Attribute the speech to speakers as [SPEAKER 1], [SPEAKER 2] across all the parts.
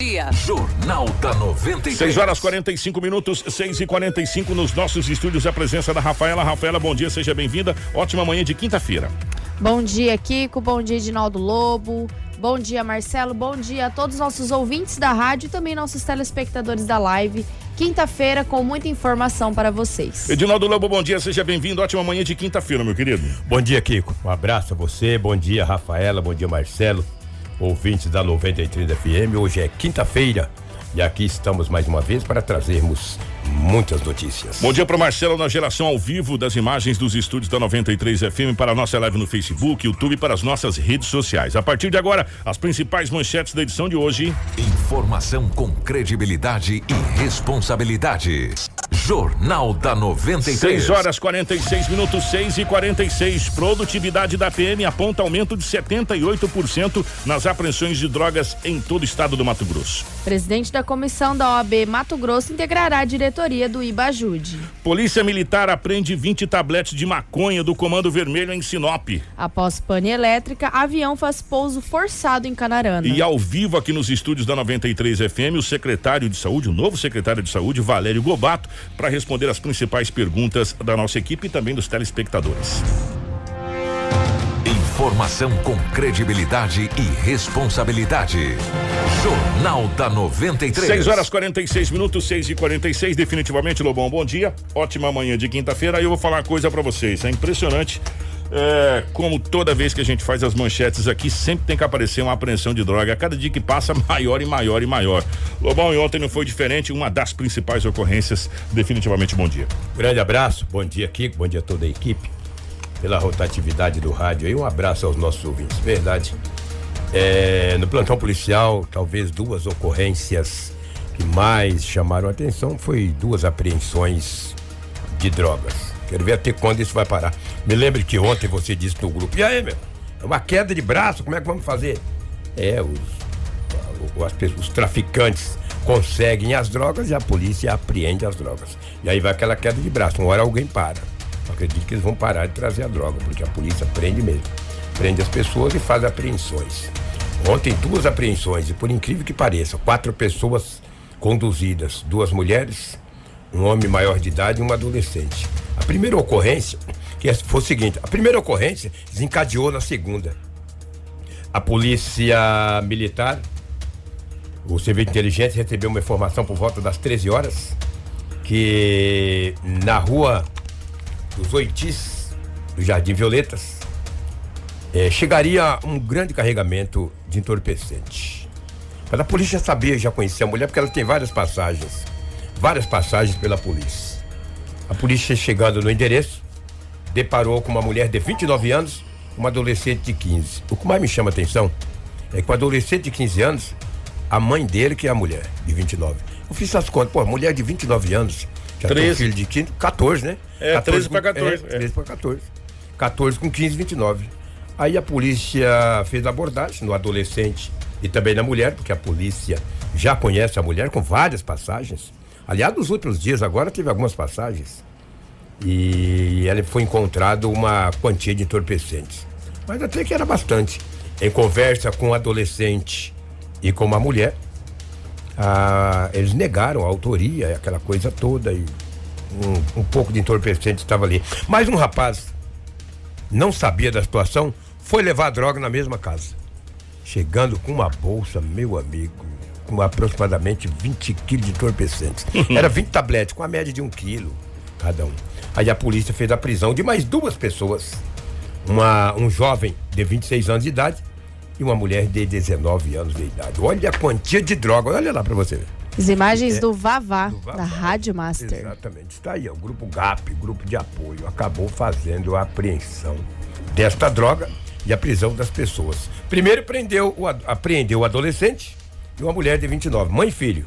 [SPEAKER 1] Dia.
[SPEAKER 2] Jornal da 93.
[SPEAKER 3] 6 horas 45 minutos, 6 e 45 nos nossos estúdios. A presença da Rafaela. Rafaela, bom dia, seja bem-vinda. Ótima manhã de quinta-feira.
[SPEAKER 4] Bom dia, Kiko. Bom dia, Edinaldo Lobo. Bom dia, Marcelo. Bom dia a todos os nossos ouvintes da rádio e também nossos telespectadores da live. Quinta-feira com muita informação para vocês.
[SPEAKER 3] Edinaldo Lobo, bom dia, seja bem-vindo. Ótima manhã de quinta-feira, meu querido.
[SPEAKER 5] Bom dia, Kiko. Um abraço a você. Bom dia, Rafaela. Bom dia, Marcelo ouvintes da 93 FM. Hoje é quinta-feira e aqui estamos mais uma vez para trazermos muitas notícias.
[SPEAKER 3] Bom dia para Marcelo na geração ao vivo das imagens dos estúdios da 93 FM para a nossa live no Facebook, YouTube e para as nossas redes sociais. A partir de agora, as principais manchetes da edição de hoje.
[SPEAKER 2] Informação com credibilidade e responsabilidade. Jornal da 93.
[SPEAKER 3] 6 horas 46 minutos, 6 e 46. Produtividade da PM aponta aumento de 78% nas apreensões de drogas em todo o estado do Mato Grosso.
[SPEAKER 4] Presidente da comissão da OAB Mato Grosso integrará a diretoria do IBAJUD.
[SPEAKER 3] Polícia Militar apreende 20 tabletes de maconha do Comando Vermelho em Sinop.
[SPEAKER 4] Após pane elétrica, avião faz pouso forçado em Canarana.
[SPEAKER 3] E ao vivo aqui nos estúdios da 93 FM, o secretário de Saúde, o novo secretário de Saúde, Valério Gobato, para responder as principais perguntas da nossa equipe e também dos telespectadores.
[SPEAKER 2] Informação com credibilidade e responsabilidade. Jornal da 93.
[SPEAKER 3] 6 horas 46 minutos, 6 e 46 Definitivamente, Lobão, bom dia. Ótima manhã de quinta-feira. Aí eu vou falar uma coisa para vocês. É impressionante. É, como toda vez que a gente faz as manchetes aqui, sempre tem que aparecer uma apreensão de droga. A cada dia que passa, maior e maior e maior. Lobão, e ontem não foi diferente. Uma das principais ocorrências. Definitivamente, bom dia.
[SPEAKER 5] Grande abraço, bom dia, Kiko, bom dia a toda a equipe pela rotatividade do rádio e um abraço aos nossos ouvintes. Verdade. É, no plantão policial, talvez duas ocorrências que mais chamaram atenção foi duas apreensões de drogas. Quero ver até quando isso vai parar. Me lembre que ontem você disse no grupo, e aí, meu? É uma queda de braço, como é que vamos fazer? É, os, os, os traficantes conseguem as drogas e a polícia apreende as drogas. E aí vai aquela queda de braço. Uma hora alguém para. Acredito que eles vão parar de trazer a droga, porque a polícia prende mesmo. Prende as pessoas e faz apreensões. Ontem, duas apreensões, e por incrível que pareça, quatro pessoas conduzidas, duas mulheres, um homem maior de idade e uma adolescente. A primeira ocorrência, que foi o seguinte: a primeira ocorrência desencadeou na segunda. A polícia militar, o serviço de inteligência recebeu uma informação por volta das 13 horas que na rua dos Oitis, do Jardim Violetas, é, chegaria um grande carregamento de entorpecente. Mas a polícia sabia, já conhecia a mulher, porque ela tem várias passagens, várias passagens pela polícia. A polícia chegando no endereço, deparou com uma mulher de 29 anos, uma adolescente de 15. O que mais me chama a atenção é que o adolescente de 15 anos, a mãe dele que é a mulher, de 29. Eu fiz as contas, pô, mulher de 29 anos, já 13. tem um filho de 15, 14, né?
[SPEAKER 3] É, 13 para 14.
[SPEAKER 5] É, 13 para 14. 14 com 15, 29. Aí a polícia fez a abordagem no adolescente e também na mulher, porque a polícia já conhece a mulher com várias passagens. Aliás, nos últimos dias agora teve algumas passagens. E ela foi encontrado uma quantia de entorpecentes. Mas até que era bastante. Em conversa com o adolescente e com uma mulher, ah, eles negaram a autoria, aquela coisa toda, e um, um pouco de entorpecente estava ali. Mas um rapaz não sabia da situação, foi levar a droga na mesma casa. Chegando com uma bolsa, meu amigo, com aproximadamente 20 quilos de entorpecentes. Era 20 tabletes, com a média de um quilo cada um. Aí a polícia fez a prisão de mais duas pessoas. Uma, um jovem de 26 anos de idade e uma mulher de 19 anos de idade. Olha a quantia de droga, olha lá para você ver.
[SPEAKER 4] As imagens é, do, Vavá, do Vavá, da Rádio Master.
[SPEAKER 5] Exatamente. Está aí, o grupo GAP, grupo de apoio, acabou fazendo a apreensão desta droga e a prisão das pessoas. Primeiro prendeu o, apreendeu o adolescente e uma mulher de 29, mãe e filho.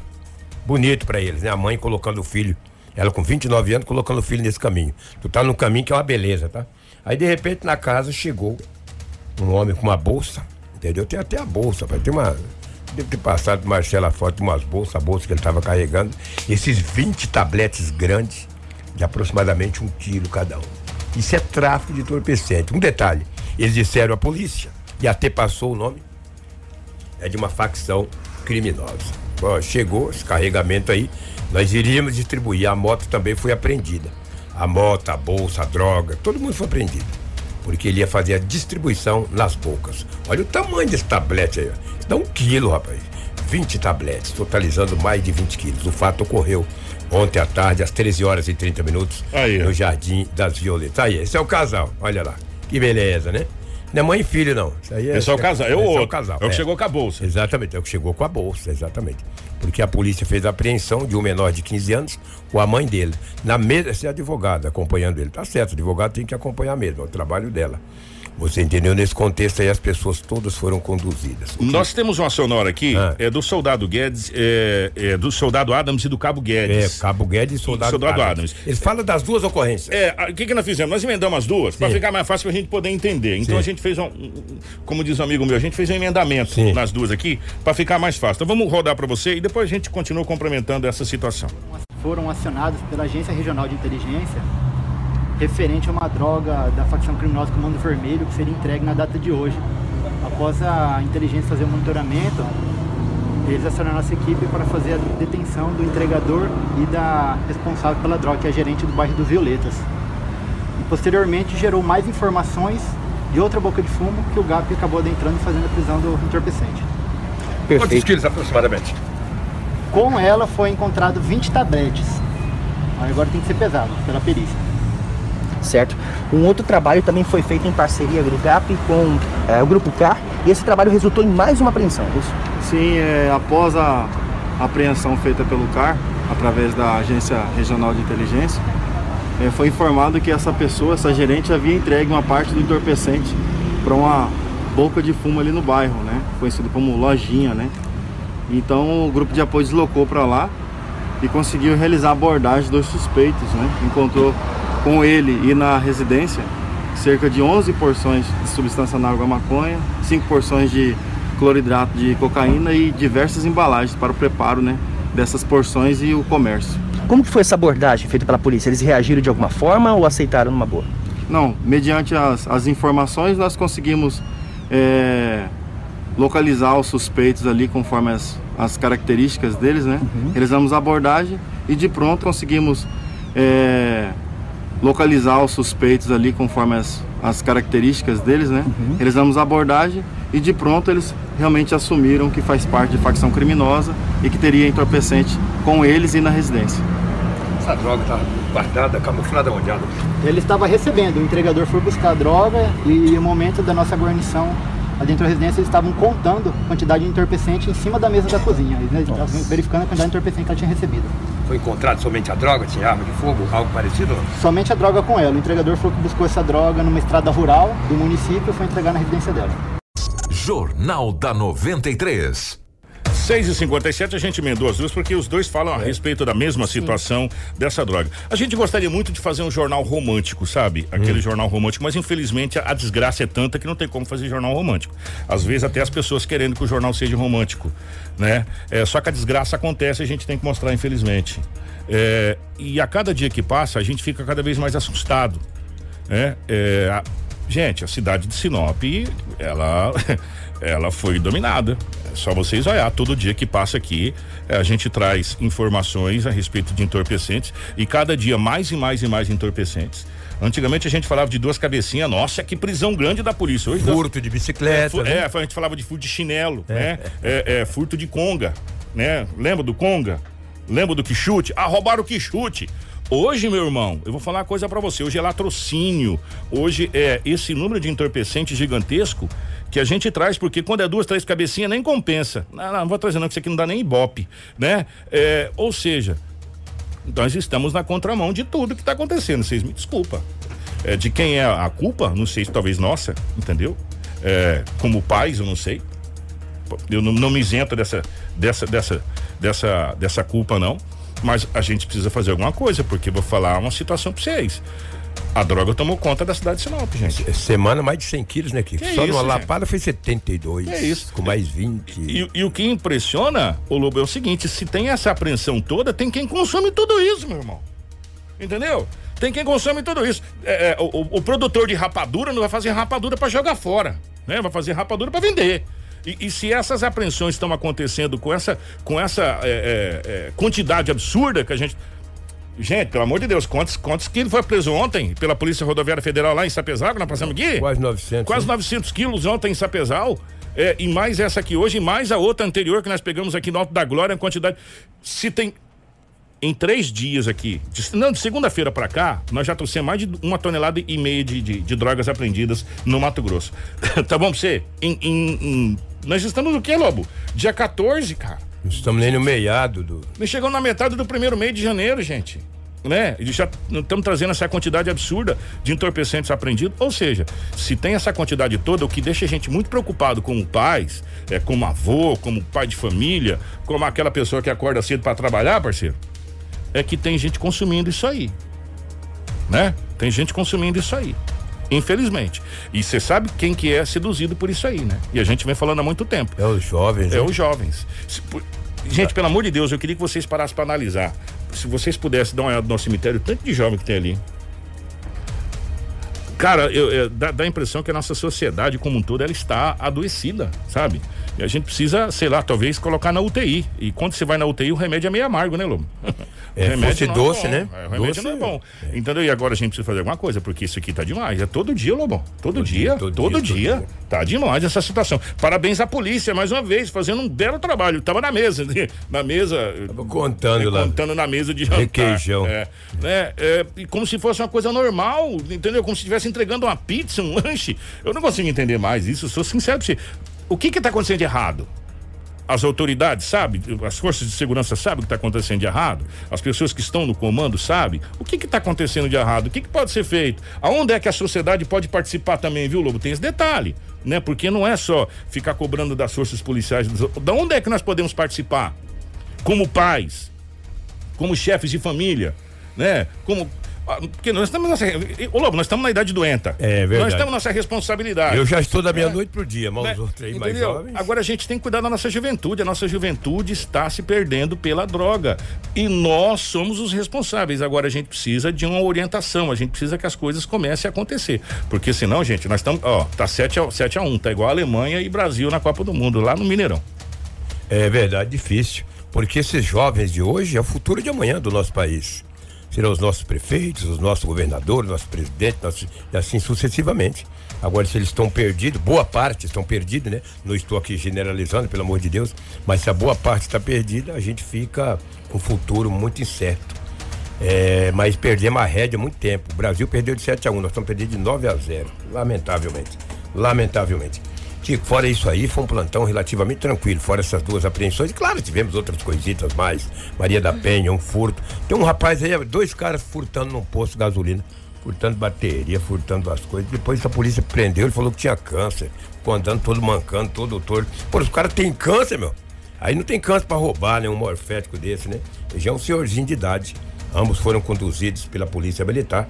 [SPEAKER 5] Bonito para eles, né? A mãe colocando o filho, ela com 29 anos, colocando o filho nesse caminho. Tu tá no caminho que é uma beleza, tá? Aí de repente na casa chegou um homem com uma bolsa, entendeu? Tem até a bolsa, vai ter uma deve ter passado pro Marcelo a foto de umas bolsas, a bolsa que ele estava carregando, esses 20 tabletes grandes, de aproximadamente um quilo cada um. Isso é tráfico de entorpecente. Um detalhe, eles disseram à polícia, e até passou o nome, é de uma facção criminosa. Ó, chegou esse carregamento aí, nós iríamos distribuir. A moto também foi apreendida. A moto, a bolsa, a droga, todo mundo foi apreendido. Porque ele ia fazer a distribuição nas bocas. Olha o tamanho desse tablete aí. ó. Isso dá um quilo, rapaz. 20 tabletes, totalizando mais de 20 quilos. O fato ocorreu ontem à tarde, às 13 horas e 30 minutos,
[SPEAKER 3] Aí,
[SPEAKER 5] no Jardim das Violetas. Aí, esse é o casal, olha lá. Que beleza, né? Não é mãe e filho, não. Isso aí
[SPEAKER 3] Esse é o casal, é o
[SPEAKER 5] esse
[SPEAKER 3] outro.
[SPEAKER 5] É o casal.
[SPEAKER 3] É o que chegou com a bolsa.
[SPEAKER 5] Exatamente, é o que chegou com a bolsa, exatamente. Porque a polícia fez a apreensão de um menor de 15 anos com a mãe dele. Na mesa, esse advogado acompanhando ele. Tá certo, o advogado tem que acompanhar mesmo, é o trabalho dela. Você entendeu? Nesse contexto aí, as pessoas todas foram conduzidas. O que-
[SPEAKER 3] Nós temos uma sonora aqui,
[SPEAKER 5] Ah.
[SPEAKER 3] é do soldado Guedes, é, é do soldado Adams e do cabo
[SPEAKER 5] É,
[SPEAKER 3] Guedes.
[SPEAKER 5] Cabo Guedes e Soldado,
[SPEAKER 3] Soldado Adams.
[SPEAKER 5] Eles falam das duas ocorrências.
[SPEAKER 3] É, a- o que, que nós fizemos? Nós emendamos as duas para ficar mais fácil pra gente poder entender. Então
[SPEAKER 5] Sim.
[SPEAKER 3] a gente fez um, um- como diz um amigo meu, a gente fez um emendamento
[SPEAKER 5] Sim.
[SPEAKER 3] nas duas aqui para ficar mais fácil. Então vamos rodar para você e depois a gente continua complementando essa situação.
[SPEAKER 1] foram acionados pela Agência Regional de Inteligência referente a uma droga da facção criminosa Comando Vermelho que seria entregue na data de hoje. Após a inteligência fazer o monitoramento, eles acionaram a nossa equipe para fazer a detenção do entregador e da responsável pela droga, que é a gerente do bairro dos Violetas. E posteriormente gerou mais informações de outra boca de fumo que o GAP acabou adentrando e fazendo a prisão do entorpecente.
[SPEAKER 5] Quantos quilos aproximadamente?
[SPEAKER 1] Com ela foi encontrado 20 tabletes. Agora tem que ser pesado pela perícia.
[SPEAKER 6] Certo? Um outro trabalho também foi feito em parceria do GAP com eh, o Grupo K e esse trabalho resultou em mais uma apreensão, é isso?
[SPEAKER 7] Sim, é, após a apreensão feita pelo CAR, através da Agência Regional de Inteligência, é, foi informado que essa pessoa, essa gerente, havia entregue uma parte do entorpecente para uma boca de fumo ali no bairro, né? Conhecido como lojinha, né? Então o grupo de apoio deslocou para lá e conseguiu realizar a abordagem dos suspeitos, né? Encontrou com ele e na residência cerca de 11 porções de substância análoga à maconha, 5 porções de cloridrato de cocaína e diversas embalagens para o preparo, né, dessas porções e o comércio.
[SPEAKER 6] Como que foi essa abordagem feita pela polícia? Eles reagiram de alguma forma ou aceitaram numa boa?
[SPEAKER 7] Não, mediante as, as informações nós conseguimos é, localizar os suspeitos ali conforme as, as características deles, né? Realizamos a abordagem e de pronto conseguimos é, localizar os suspeitos ali conforme as, as características deles, né? Realizamos a abordagem e de pronto eles realmente assumiram que faz parte de facção criminosa e que teria entorpecente com eles e na residência.
[SPEAKER 5] Essa droga tá guardada, camuflada onde? Adams?
[SPEAKER 1] Ele estava recebendo, o entregador foi buscar a droga e no momento da nossa guarnição dentro da residência eles estavam contando a quantidade de entorpecente em cima da mesa da cozinha. Eles estavam verificando a quantidade de entorpecente que ela tinha recebido.
[SPEAKER 5] Foi encontrado somente a droga? Tinha arma de fogo, algo parecido?
[SPEAKER 1] Somente a droga com ela. O entregador falou que buscou essa droga numa estrada rural do município e foi entregar na residência dela.
[SPEAKER 2] Jornal da 93.
[SPEAKER 3] 6 e 57 a gente emendou as duas porque os dois falam a respeito da mesma situação dessa droga. A gente gostaria muito de fazer um jornal romântico, sabe? Aquele jornal romântico, mas infelizmente a, a desgraça é tanta que não tem como fazer jornal romântico. Às vezes até as pessoas querendo que o jornal seja romântico, né? É, só que a desgraça acontece e a gente tem que mostrar, infelizmente. É, e a cada dia que passa a gente fica cada vez mais assustado, né? É, a- gente, a cidade de Sinop, ela, ela foi dominada. É só vocês olhar, todo dia que passa aqui, eh, a gente traz informações a respeito de entorpecentes e cada dia mais e mais e mais entorpecentes. Antigamente a gente falava de duas cabecinhas, nossa, que prisão grande da polícia. Hoje
[SPEAKER 5] Furto de bicicleta.
[SPEAKER 3] Fu-
[SPEAKER 5] né?
[SPEAKER 3] É, a gente falava de furto de chinelo, né? É, é, furto de conga, né? Lembra do conga? Lembra do quichute? Ah, roubaram o quichute. Hoje, meu irmão, eu vou falar uma coisa pra você. Hoje é latrocínio. Hoje é esse número de entorpecente gigantesco que a gente traz, porque quando é duas, três cabecinhas, nem compensa. Não, não, não vou trazer não, que isso aqui não dá nem ibope, né? É, ou seja, nós estamos na contramão de tudo que está acontecendo. Vocês me desculpa. É, de quem é a culpa? Não sei se talvez nossa, entendeu? É, como pais, eu não sei. Eu não, não me isento dessa, dessa, dessa, dessa, dessa culpa, não. Mas a gente precisa fazer alguma coisa, porque vou falar uma situação para vocês. A droga tomou conta da cidade de Sinop, gente.
[SPEAKER 5] Semana mais de 100 quilos, né, Kiko?
[SPEAKER 3] Que
[SPEAKER 5] Só
[SPEAKER 3] isso,
[SPEAKER 5] numa lapada foi 72.
[SPEAKER 3] Que isso?
[SPEAKER 5] Com mais 20.
[SPEAKER 3] E, e o que impressiona, o Lobo, é o seguinte: se tem essa apreensão toda, tem quem consome tudo isso, meu irmão. Entendeu? Tem quem consome tudo isso. É, é, o, o- o produtor de rapadura não vai fazer rapadura para jogar fora, né? Vai fazer rapadura para vender. E, e se essas apreensões estão acontecendo com essa, com essa é, é, é, quantidade absurda que a gente. Gente, pelo amor de Deus, quantos, quantos quilos foi preso ontem pela Polícia Rodoviária Federal lá em Sapezal, que nós passamos aqui?
[SPEAKER 5] Quase 900.
[SPEAKER 3] Quase
[SPEAKER 5] né?
[SPEAKER 3] 900 quilos ontem em Sapezal. É, e mais essa aqui hoje, e mais a outra anterior que nós pegamos aqui no Alto da Glória, a quantidade. Se tem. Em três dias aqui, de, não, de segunda-feira para cá, nós já trouxemos mais de uma tonelada e meia de, de, de drogas apreendidas no Mato Grosso. tá bom pra você? Em, em, em, nós estamos no que, Lobo? Dia 14, cara.
[SPEAKER 5] Não estamos nem no meiado do.
[SPEAKER 3] Nós chegamos na metade do primeiro mês de janeiro, gente. Né? E já estamos trazendo essa quantidade absurda de entorpecentes apreendidos. Ou seja, se tem essa quantidade toda, o que deixa a gente muito preocupado como pais, é, como avô, como pai de família, como aquela pessoa que acorda cedo para trabalhar, parceiro, é que tem gente consumindo isso aí. Né? Tem gente consumindo isso aí. Infelizmente. E você sabe quem que é seduzido por isso aí, né? E a gente vem falando há muito tempo.
[SPEAKER 5] É os jovens.
[SPEAKER 3] É os jovens. Se, por, gente, pelo amor de Deus, eu queria que vocês parassem para analisar. Se vocês pudessem dar uma olhada no nosso cemitério, tanto de jovem que tem ali. Cara, eu, eu, dá, dá a impressão que a nossa sociedade como um todo ela está adoecida, sabe? E a gente precisa, sei lá, talvez colocar na UTI. E quando você vai na UTI, o remédio é meio amargo, né, Lobo?
[SPEAKER 5] É, fosse
[SPEAKER 3] não
[SPEAKER 5] doce,
[SPEAKER 3] bom.
[SPEAKER 5] né?
[SPEAKER 3] É, o remédio
[SPEAKER 5] Doce
[SPEAKER 3] não é
[SPEAKER 5] é.
[SPEAKER 3] bom. Entendeu? E agora a gente precisa fazer alguma coisa, porque isso aqui tá demais. É todo dia, Lobão. Todo,
[SPEAKER 5] Todo
[SPEAKER 3] dia,
[SPEAKER 5] dia,
[SPEAKER 3] todo,
[SPEAKER 5] todo
[SPEAKER 3] dia,
[SPEAKER 5] dia, todo dia.
[SPEAKER 3] Tá demais essa situação. Parabéns à polícia, mais uma vez, fazendo um belo trabalho. Tava na mesa, na mesa.
[SPEAKER 5] Tava contando lá.
[SPEAKER 3] Contando na mesa de jantar.
[SPEAKER 5] Requeijão.
[SPEAKER 3] É, né? É, e como se fosse uma coisa normal, entendeu? Como se entregando uma pizza, um lanche. Eu não consigo entender mais isso, sou sincero. O que que tá acontecendo de errado? As autoridades sabem, as forças de segurança sabem o que está acontecendo de errado, as pessoas que estão no comando sabem o que está acontecendo de errado, o que, que pode ser feito, aonde é que a sociedade pode participar também, viu, Lobo? Tem esse detalhe, né? Porque não é só ficar cobrando das forças policiais, da onde é que nós podemos participar? Como pais, como chefes de família, né? Como porque nós estamos nessa, ô Lobo, nós estamos na idade doenta.
[SPEAKER 5] É verdade.
[SPEAKER 3] Nós estamos nessa responsabilidade.
[SPEAKER 5] Eu já estou da meia-noite pro dia, mas
[SPEAKER 3] Né?
[SPEAKER 5] os outros aí mais
[SPEAKER 3] Entendeu?
[SPEAKER 5] jovens.
[SPEAKER 3] Agora a gente tem que cuidar da nossa juventude. A nossa juventude está se perdendo pela droga. E nós somos os responsáveis. Agora a gente precisa de uma orientação. A gente precisa que as coisas comecem a acontecer. Porque senão, gente, nós estamos. Ó, tá 7 a, 7 a 1 tá igual a Alemanha e Brasil na Copa do Mundo, lá no Mineirão.
[SPEAKER 5] É verdade, difícil. Porque esses jovens de hoje é o futuro de amanhã do nosso país. Serão os nossos prefeitos, os nossos governadores, nossos presidentes, e assim sucessivamente. Agora, se eles estão perdidos, boa parte estão perdidos, né? Não estou aqui generalizando, pelo amor de Deus, mas se a boa parte está perdida, a gente fica com um futuro muito incerto. É, mas perdemos a rédea há muito tempo. O Brasil perdeu de 7 a 1, nós estamos perdendo de 9 a 0. Lamentavelmente. Lamentavelmente. Tico, fora isso aí, foi um plantão relativamente tranquilo, fora essas duas apreensões. E claro, tivemos outras coisitas mais. Maria da Penha, um furto. Tem um rapaz aí, dois caras furtando num posto de gasolina, furtando bateria, furtando as coisas. Depois a polícia prendeu, ele falou que tinha câncer. Ficou andando todo mancando, todo torto. Pô, os caras têm câncer, meu. Aí não tem câncer pra roubar, né? Um morfético desse, né? Já é um senhorzinho de idade. Ambos foram conduzidos pela polícia militar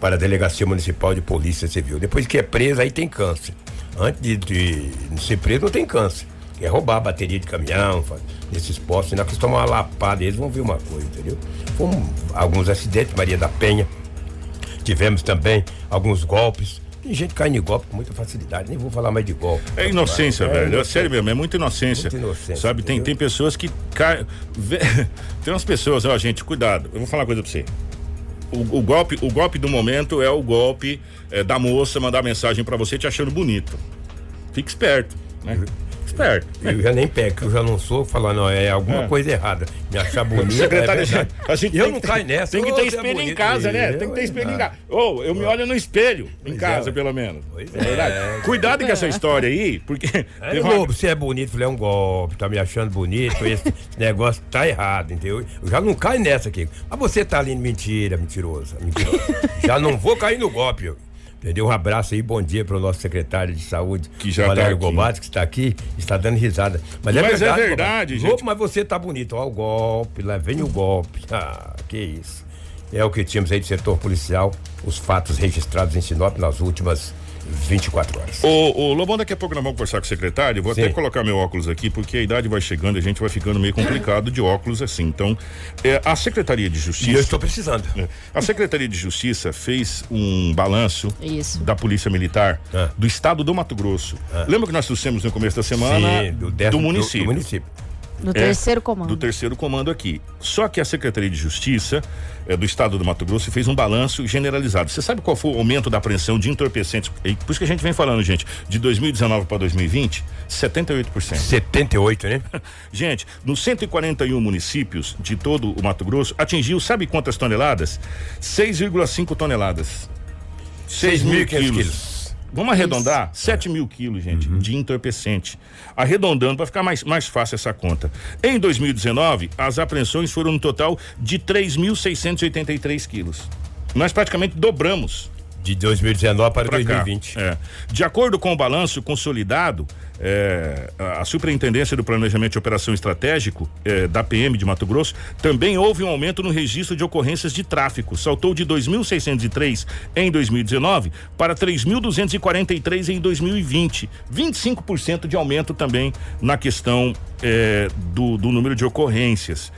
[SPEAKER 5] para a Delegacia Municipal de Polícia Civil. Depois que é preso, aí tem câncer. Antes de, de ser preso, não tem câncer. É roubar bateria de caminhão, nesses postos. Senão que eles tomam uma lapada, eles vão ver uma coisa, entendeu? Foram alguns acidentes, Maria da Penha. Tivemos também alguns golpes. Tem gente caindo em golpe com muita facilidade, nem vou falar mais de golpe.
[SPEAKER 3] É inocência,
[SPEAKER 5] É,
[SPEAKER 3] velho. É
[SPEAKER 5] inocência.
[SPEAKER 3] sério mesmo, é muita inocência.
[SPEAKER 5] Muita inocência,
[SPEAKER 3] Sabe, tem,
[SPEAKER 5] entendeu?
[SPEAKER 3] tem pessoas que caem. Tem umas pessoas, ó, gente, cuidado. Eu vou falar uma coisa pra você. O, o golpe, o golpe do momento é o golpe é, da moça mandar mensagem pra você te achando bonito. Fique esperto, né? Esperto.
[SPEAKER 5] Eu já nem pego, que eu já não sou, falar, não, é alguma
[SPEAKER 3] É.
[SPEAKER 5] coisa errada. Me achar bonito.
[SPEAKER 3] Secretário,
[SPEAKER 5] é verdade.
[SPEAKER 3] a gente
[SPEAKER 5] eu não
[SPEAKER 3] que-
[SPEAKER 5] caio nessa.
[SPEAKER 3] Tem que ter
[SPEAKER 5] é
[SPEAKER 3] espelho em
[SPEAKER 5] bonito.
[SPEAKER 3] casa, né?
[SPEAKER 5] Eu,
[SPEAKER 3] Tem que ter espelho em
[SPEAKER 5] ah.
[SPEAKER 3] casa. Ô, eu me olho no espelho em
[SPEAKER 5] Pois
[SPEAKER 3] casa,
[SPEAKER 5] é.
[SPEAKER 3] pelo menos.
[SPEAKER 5] Pois
[SPEAKER 3] É verdade.
[SPEAKER 5] é.
[SPEAKER 3] Cuidado com essa história aí, porque. Uma-
[SPEAKER 5] Lobo, você é bonito, falei, é um golpe, tá me achando bonito, esse, esse negócio tá errado, entendeu? Eu já não caio nessa aqui. Mas você tá ali, mentira, mentirosa, mentirosa. já não vou cair no golpe, eu. Entendeu? Um abraço aí, bom dia pro nosso secretário de saúde,
[SPEAKER 3] Que já
[SPEAKER 5] Valério
[SPEAKER 3] tá aqui.
[SPEAKER 5] Gobate, que está aqui, está dando risada. Mas é
[SPEAKER 3] Mas é
[SPEAKER 5] verdade,
[SPEAKER 3] verdade,
[SPEAKER 5] Gobate.
[SPEAKER 3] gente.
[SPEAKER 5] Mas você tá bonito, ó, o golpe, lá vem o golpe. Ah, que isso. É o que tínhamos aí do setor policial, os fatos registrados em Sinop nas últimas 24 horas.
[SPEAKER 3] Ô, ô Lobão, daqui a pouco nós vamos conversar com o secretário. Vou
[SPEAKER 5] Sim.
[SPEAKER 3] até colocar meu óculos aqui, porque a idade vai chegando e a gente vai ficando meio complicado de óculos assim. Então, é, a Secretaria de Justiça.
[SPEAKER 5] E eu estou precisando.
[SPEAKER 3] É, A Secretaria de Justiça fez um balanço
[SPEAKER 4] Isso.
[SPEAKER 3] da Polícia Militar
[SPEAKER 5] É.
[SPEAKER 3] do estado do Mato Grosso. Lembra que nós trouxemos no começo da semana
[SPEAKER 5] Sim, do,
[SPEAKER 3] do,
[SPEAKER 5] décimo-
[SPEAKER 3] município?
[SPEAKER 5] Do, município.
[SPEAKER 4] No terceiro comando.
[SPEAKER 3] do terceiro comando aqui. Só que a Secretaria de Justiça eh, do Estado do Mato Grosso fez um balanço generalizado. Você sabe qual foi o aumento da apreensão de entorpecentes? E Por isso que a gente vem falando, gente, de 2019 para 2020, 78%.
[SPEAKER 5] 78, né?
[SPEAKER 3] Gente, nos 141 municípios de todo o Mato Grosso, atingiu, sabe quantas toneladas? 6,5 toneladas. 6 mil
[SPEAKER 5] 6.500
[SPEAKER 3] quilos.
[SPEAKER 5] quilos.
[SPEAKER 3] Vamos arredondar? 7 mil quilos, gente, de entorpecente. Arredondando para ficar mais, mais fácil essa conta. Em 2019, as apreensões foram no total de 3.683 quilos. Nós praticamente dobramos
[SPEAKER 5] De 2019 para
[SPEAKER 3] pra cá.
[SPEAKER 5] 2020.
[SPEAKER 3] É. De acordo com o balanço consolidado, é, a a Superintendência do Planejamento e Operação Estratégico é, da PM de Mato Grosso também houve um aumento no registro de ocorrências de tráfico. Saltou de 2.603 em 2019 para 3.243 em 2020. 25% de aumento também na questão é, do, do número de ocorrências.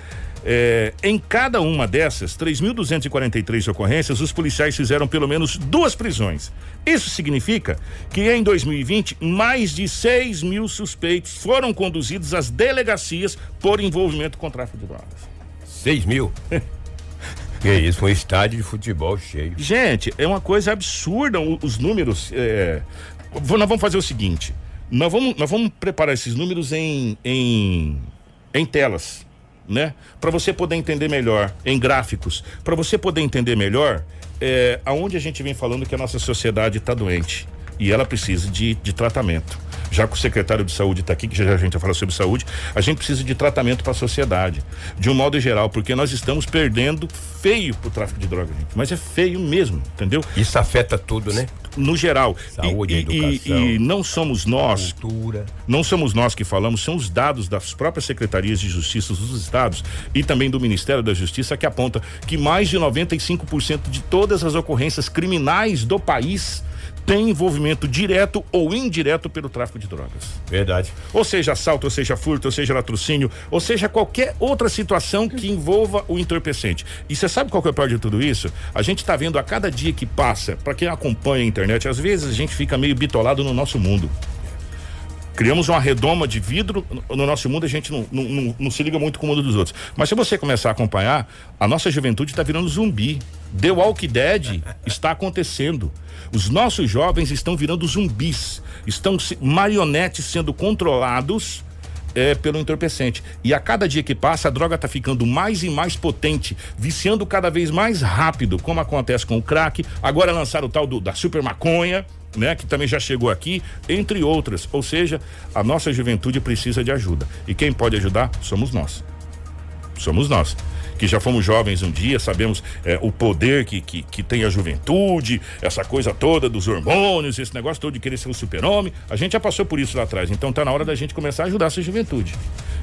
[SPEAKER 3] É, em cada uma dessas 3.243 ocorrências, os policiais fizeram pelo menos duas prisões. Isso significa que em 2020, mais de 6 mil suspeitos foram conduzidos às delegacias por envolvimento com tráfico de drogas.
[SPEAKER 5] 6 mil. que isso, um estádio de futebol cheio.
[SPEAKER 3] Gente, é uma coisa absurda os números. é, nós vamos fazer o seguinte: nós vamos, nós vamos preparar esses números em, em, em telas, né? Para você poder entender melhor, em gráficos, para você poder entender melhor é, aonde a gente vem falando que a nossa sociedade está doente e ela precisa de, de tratamento. Já que o secretário de saúde está aqui, que já já a gente vai falar sobre saúde, a gente precisa de tratamento para a sociedade, de um modo geral, porque nós estamos perdendo feio pro tráfico de drogas, gente. Mas é feio mesmo, entendeu?
[SPEAKER 5] Isso afeta tudo, né?
[SPEAKER 3] No geral.
[SPEAKER 5] Saúde,
[SPEAKER 3] e, e-
[SPEAKER 5] educação.
[SPEAKER 3] e, e não somos nós
[SPEAKER 5] Cultura.
[SPEAKER 3] não somos nós que falamos, são os dados das próprias secretarias de justiça dos estados e também do Ministério da Justiça que aponta que mais de 95% de todas as ocorrências criminais do país têm envolvimento direto ou indireto pelo tráfico de drogas.
[SPEAKER 5] Verdade.
[SPEAKER 3] Ou seja, assalto, ou seja, furto, ou seja, latrocínio, ou seja, qualquer outra situação que envolva o entorpecente. E você sabe qual que é o pior de tudo isso? A gente está vendo a cada dia que passa, para quem acompanha a internet, às vezes a gente fica meio bitolado no nosso mundo. Criamos uma redoma de vidro no- no nosso mundo, a gente não, não, não- não se liga muito com o mundo dos outros. Mas se você começar a acompanhar, a nossa juventude está virando zumbi. The Walking Dead está acontecendo. Os nossos jovens estão virando zumbis, estão se- marionetes sendo controlados é, pelo entorpecente. E a cada dia que passa, a droga está ficando mais e mais potente, viciando cada vez mais rápido, como acontece com o crack. Agora lançaram o tal do, da super maconha, né? Que também já chegou aqui, entre outras. Ou seja, a nossa juventude precisa de ajuda. E quem pode ajudar somos nós. Somos nós. Que já fomos jovens um dia, sabemos é, o poder que, que, que tem a juventude, essa coisa toda dos hormônios, esse negócio todo de querer ser um super-homem. A gente já passou por isso lá atrás. Então tá na hora da gente começar a ajudar essa juventude.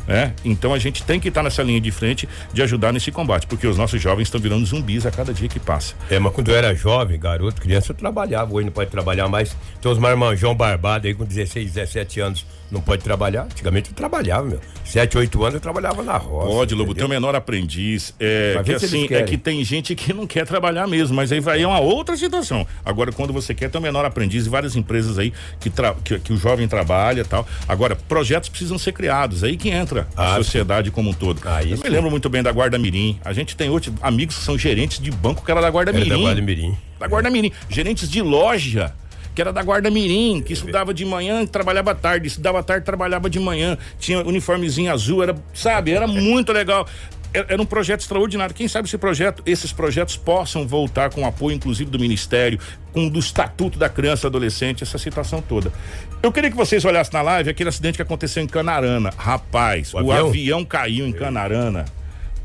[SPEAKER 3] Né? Então a gente tem que estar nessa linha de frente de ajudar nesse combate, porque os nossos jovens estão virando zumbis a cada dia que passa.
[SPEAKER 5] É, mas quando eu era jovem, garoto, criança, eu trabalhava. Hoje não pode trabalhar mais. Tem uns marmanjão barbado aí com 16, 17 anos. Não pode trabalhar. Antigamente eu trabalhava, meu. 7, 8 anos eu trabalhava na roça.
[SPEAKER 3] Pode, Lobo, tem o menor aprendiz. É,
[SPEAKER 5] Mas
[SPEAKER 3] que assim, é que tem gente que não quer trabalhar mesmo, mas aí vai é uma outra situação. Agora, quando você quer ter o menor aprendiz, e várias empresas aí que, que, que o jovem trabalha e tal. Agora, projetos precisam ser criados, aí que entra a
[SPEAKER 5] Ah,
[SPEAKER 3] sociedade como um todo.
[SPEAKER 5] Ah,
[SPEAKER 3] Eu me lembro muito bem da Guarda Mirim. A gente tem outros amigos que são gerentes de banco que era da Guarda
[SPEAKER 5] Era
[SPEAKER 3] Mirim.
[SPEAKER 5] da Guarda Mirim.
[SPEAKER 3] Da Guarda Mirim. Gerentes de loja, que era da Guarda Mirim, que estudava de manhã e trabalhava à tarde. Estudava à tarde trabalhava de manhã. Tinha uniformezinho azul, era, sabe, era muito legal. Era era um projeto extraordinário. Quem sabe esse projeto, esses projetos possam voltar com apoio, inclusive, do Ministério, com do Estatuto da Criança e Adolescente, essa situação toda. Eu queria que vocês olhassem na live aquele acidente que aconteceu em Canarana. Rapaz,
[SPEAKER 5] O
[SPEAKER 3] o,
[SPEAKER 5] avião?
[SPEAKER 3] avião caiu em Canarana.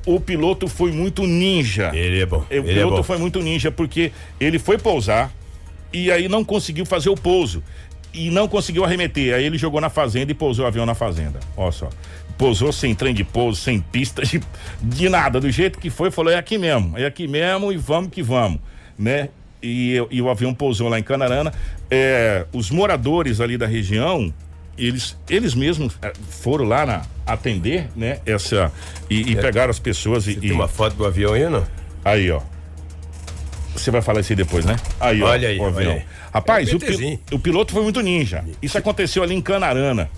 [SPEAKER 3] O piloto foi muito ninja.
[SPEAKER 5] Ele é bom.
[SPEAKER 3] O
[SPEAKER 5] Ele é
[SPEAKER 3] piloto
[SPEAKER 5] bom.
[SPEAKER 3] foi muito ninja porque ele foi pousar e aí não conseguiu fazer o pouso e não conseguiu arremeter. Aí ele jogou na fazenda e pousou o avião na fazenda. Olha só. Pousou sem trem de pouso, sem pista, de, de nada. Do jeito que foi, falou: é aqui mesmo, é aqui mesmo e vamos que vamos, né? e, e o avião pousou lá em Canarana. É, os moradores ali da região, eles, eles mesmos é, foram lá na, atender, né? Essa e, e pegaram as pessoas e,
[SPEAKER 5] Você tem
[SPEAKER 3] e-
[SPEAKER 5] uma foto do avião aí, não?
[SPEAKER 3] aí, ó. Você vai falar isso aí depois, né? Aí, ó,
[SPEAKER 5] Olha aí,
[SPEAKER 3] o avião.
[SPEAKER 5] aí.
[SPEAKER 3] Rapaz,
[SPEAKER 5] É
[SPEAKER 3] o, o piloto foi muito ninja. Isso aconteceu ali em Canarana.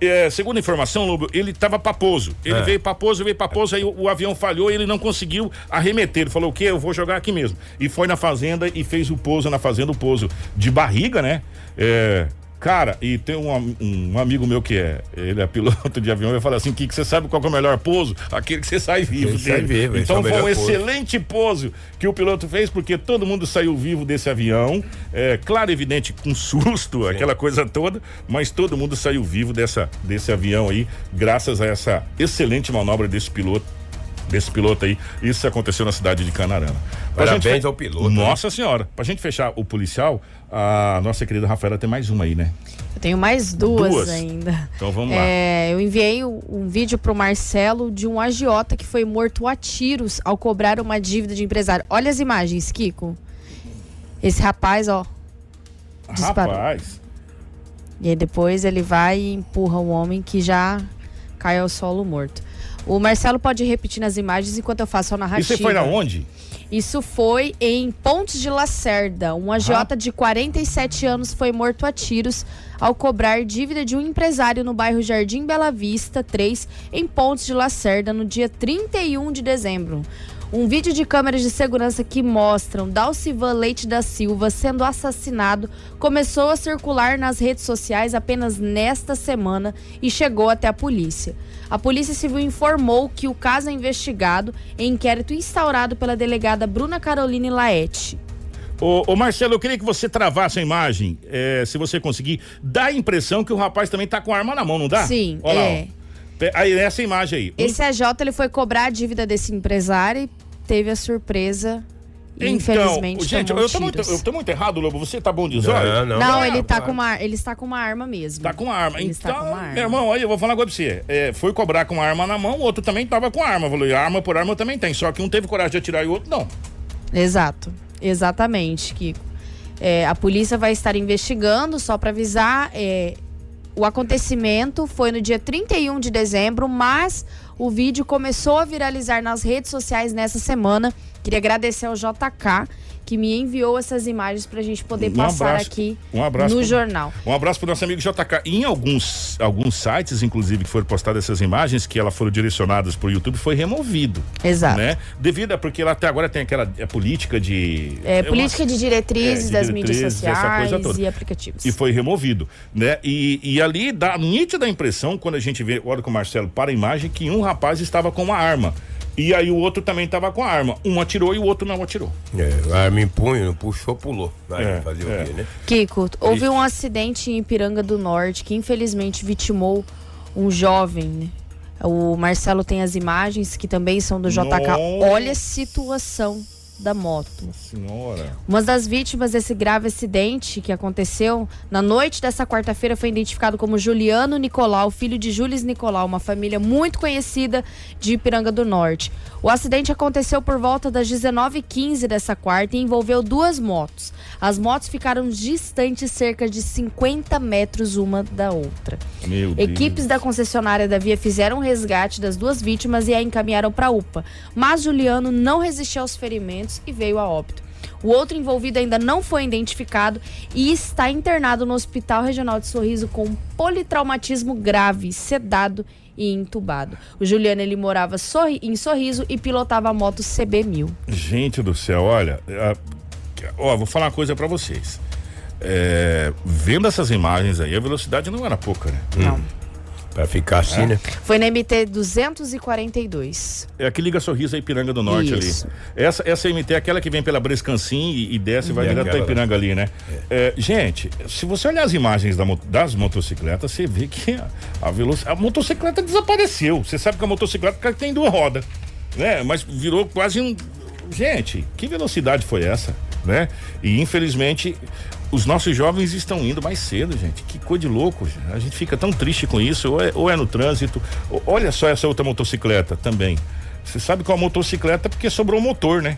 [SPEAKER 3] É, segundo a informação, Lobo, ele estava paposo. Ele
[SPEAKER 5] É.
[SPEAKER 3] veio paposo, veio paposo, aí o, o avião falhou e ele não conseguiu arremeter. Ele falou: o quê? Eu vou jogar aqui mesmo. E foi na fazenda e fez o pouso na fazenda, o pouso de barriga, né? É, Cara, e tem um, um amigo meu que é, ele é piloto de avião, eu falo assim, que você sabe qual é o melhor pouso? Aquele que você sai vivo
[SPEAKER 5] sai vivo, é
[SPEAKER 3] então foi um excelente pouso que o piloto fez, porque todo mundo saiu vivo desse avião, é, claro, evidente, com susto, aquela coisa toda, mas todo mundo saiu vivo dessa, desse avião aí, graças a essa excelente manobra desse piloto desse piloto aí. Isso aconteceu na cidade de Canarana. Pra
[SPEAKER 5] Parabéns
[SPEAKER 3] gente fe-
[SPEAKER 5] ao piloto, né?
[SPEAKER 3] Nossa senhora. Pra gente fechar o policial, a nossa querida Rafaela tem mais uma aí, né?
[SPEAKER 4] Eu tenho mais duas,
[SPEAKER 3] Duas?
[SPEAKER 4] ainda.
[SPEAKER 3] Então vamos lá.
[SPEAKER 4] É, eu enviei um, um vídeo pro Marcelo de um agiota que foi morto a tiros ao cobrar uma dívida de empresário. Olha as imagens, Kiko. Esse rapaz, ó. disparou.
[SPEAKER 3] Rapaz.
[SPEAKER 4] E aí depois ele vai e empurra o homem que já cai ao solo morto. O Marcelo pode repetir nas imagens enquanto eu faço a narrativa.
[SPEAKER 3] Isso foi na onde?
[SPEAKER 4] Isso foi em Pontes de Lacerda. Um agiota de 47 anos foi morto a tiros ao cobrar dívida de um empresário no bairro Jardim Bela Vista 3, em Pontes de Lacerda, no dia 31 de dezembro. Um vídeo de câmeras de segurança que mostram Dalcivan Leite da Silva sendo assassinado começou a circular nas redes sociais apenas nesta semana e chegou até a polícia. A Polícia Civil informou que o caso é investigado em inquérito instaurado pela delegada Bruna Caroline Laete.
[SPEAKER 3] Ô, ô, Marcelo, eu queria que você travasse a imagem, é, se você conseguir. Dá a impressão que o rapaz também tá com a arma na mão, não dá?
[SPEAKER 4] Sim,
[SPEAKER 3] Olha lá,
[SPEAKER 4] é.
[SPEAKER 3] ó. Pe- Aí, essa imagem aí.
[SPEAKER 4] Esse AJ ele foi cobrar a dívida desse empresário e teve a surpresa.
[SPEAKER 3] Então,
[SPEAKER 4] infelizmente
[SPEAKER 3] gente,
[SPEAKER 4] tomou
[SPEAKER 3] eu tô, muito, eu tô muito errado, Lobo. Você tá bom de zóio?
[SPEAKER 5] Não, não.
[SPEAKER 4] Não, ele tá com uma, ele está com uma arma mesmo.
[SPEAKER 3] Tá com arma.
[SPEAKER 4] Ele
[SPEAKER 3] então,
[SPEAKER 4] está com uma arma.
[SPEAKER 3] meu irmão, aí eu vou falar agora pra você. É, foi cobrar com a arma na mão, o outro também tava com arma. Falou, e arma por arma também tem. Só que um teve coragem de atirar e o outro não.
[SPEAKER 4] Exato, exatamente, Kiko. É, a polícia vai estar investigando, só para avisar. é, o acontecimento foi no dia 31 de dezembro, mas o vídeo começou a viralizar nas redes sociais nessa semana. Queria agradecer ao JK que me enviou essas imagens para a gente poder
[SPEAKER 3] Um
[SPEAKER 4] passar
[SPEAKER 3] abraço.
[SPEAKER 4] aqui
[SPEAKER 3] Um abraço
[SPEAKER 4] no
[SPEAKER 3] pro-
[SPEAKER 4] jornal.
[SPEAKER 3] Um abraço pro nosso amigo JK. Em alguns, alguns sites, inclusive, que foram postadas essas imagens, que elas foram direcionadas pro YouTube, foi removido.
[SPEAKER 4] Exato.
[SPEAKER 3] Né? Devido a porque lá até agora tem aquela é, política de.
[SPEAKER 4] É,
[SPEAKER 3] é
[SPEAKER 4] política
[SPEAKER 3] uma-
[SPEAKER 4] de diretrizes
[SPEAKER 3] é, de
[SPEAKER 4] das
[SPEAKER 3] diretrizes,
[SPEAKER 4] mídias sociais e aplicativos.
[SPEAKER 3] E foi removido, né? E, e ali dá nítida impressão, quando a gente vê, olha com o Marcelo para a imagem, que um rapaz estava com uma arma. E aí o outro também estava com a arma. Um atirou e o outro não atirou.
[SPEAKER 5] É, arma em punho, não puxou, pulou. Vai
[SPEAKER 3] É,
[SPEAKER 5] fazer
[SPEAKER 3] é.
[SPEAKER 5] o quê, né?
[SPEAKER 4] Kiko, houve um acidente em Ipiranga do Norte que infelizmente vitimou um jovem, né? O Marcelo tem as imagens que também são do JK.
[SPEAKER 3] Nossa.
[SPEAKER 4] Olha a situação da moto.
[SPEAKER 3] Senhora.
[SPEAKER 4] Uma das vítimas desse grave acidente que aconteceu na noite dessa quarta-feira foi identificado como Juliano Nicolau, filho de Júlis Nicolau, uma família muito conhecida de Ipiranga do Norte. O acidente aconteceu por volta das 19h15 dessa quarta e envolveu duas motos. As motos ficaram distantes cerca de 50 metros uma da outra.
[SPEAKER 3] Meu Deus.
[SPEAKER 4] Equipes da concessionária da Via fizeram o resgate das duas vítimas e a encaminharam para a UPA. Mas Juliano não resistiu aos ferimentos e veio a óbito. O outro envolvido ainda não foi identificado e está internado no Hospital Regional de Sorriso com politraumatismo grave, sedado e entubado. O Juliano ele morava sorri- em Sorriso e pilotava a moto CB1000.
[SPEAKER 3] Gente do céu, olha. Ó, vou falar uma coisa pra vocês. É, vendo essas imagens aí, a velocidade não era pouca, né?
[SPEAKER 4] Não.
[SPEAKER 5] Pra ficar assim, né?
[SPEAKER 4] Foi na MT 242.
[SPEAKER 3] É a que liga Sorriso a Ipiranga do Norte
[SPEAKER 4] Isso.
[SPEAKER 3] ali. Essa, essa MT é aquela que vem pela Brescancim e, e desce e vai
[SPEAKER 5] E
[SPEAKER 3] direto pra Ipiranga ali, né? É, gente, se você olhar as imagens da das motocicletas, você vê que a, a, veloc- a motocicleta desapareceu. Você sabe que a motocicleta tem duas rodas, né? Mas virou quase um. Gente, que velocidade foi essa, né? E infelizmente. Os nossos jovens estão indo mais cedo, gente. Que coisa de louco. gente. A gente fica tão triste com isso. Ou é, ou é no trânsito. ou- olha só essa outra motocicleta também. Você sabe qual a motocicleta porque sobrou o motor, né?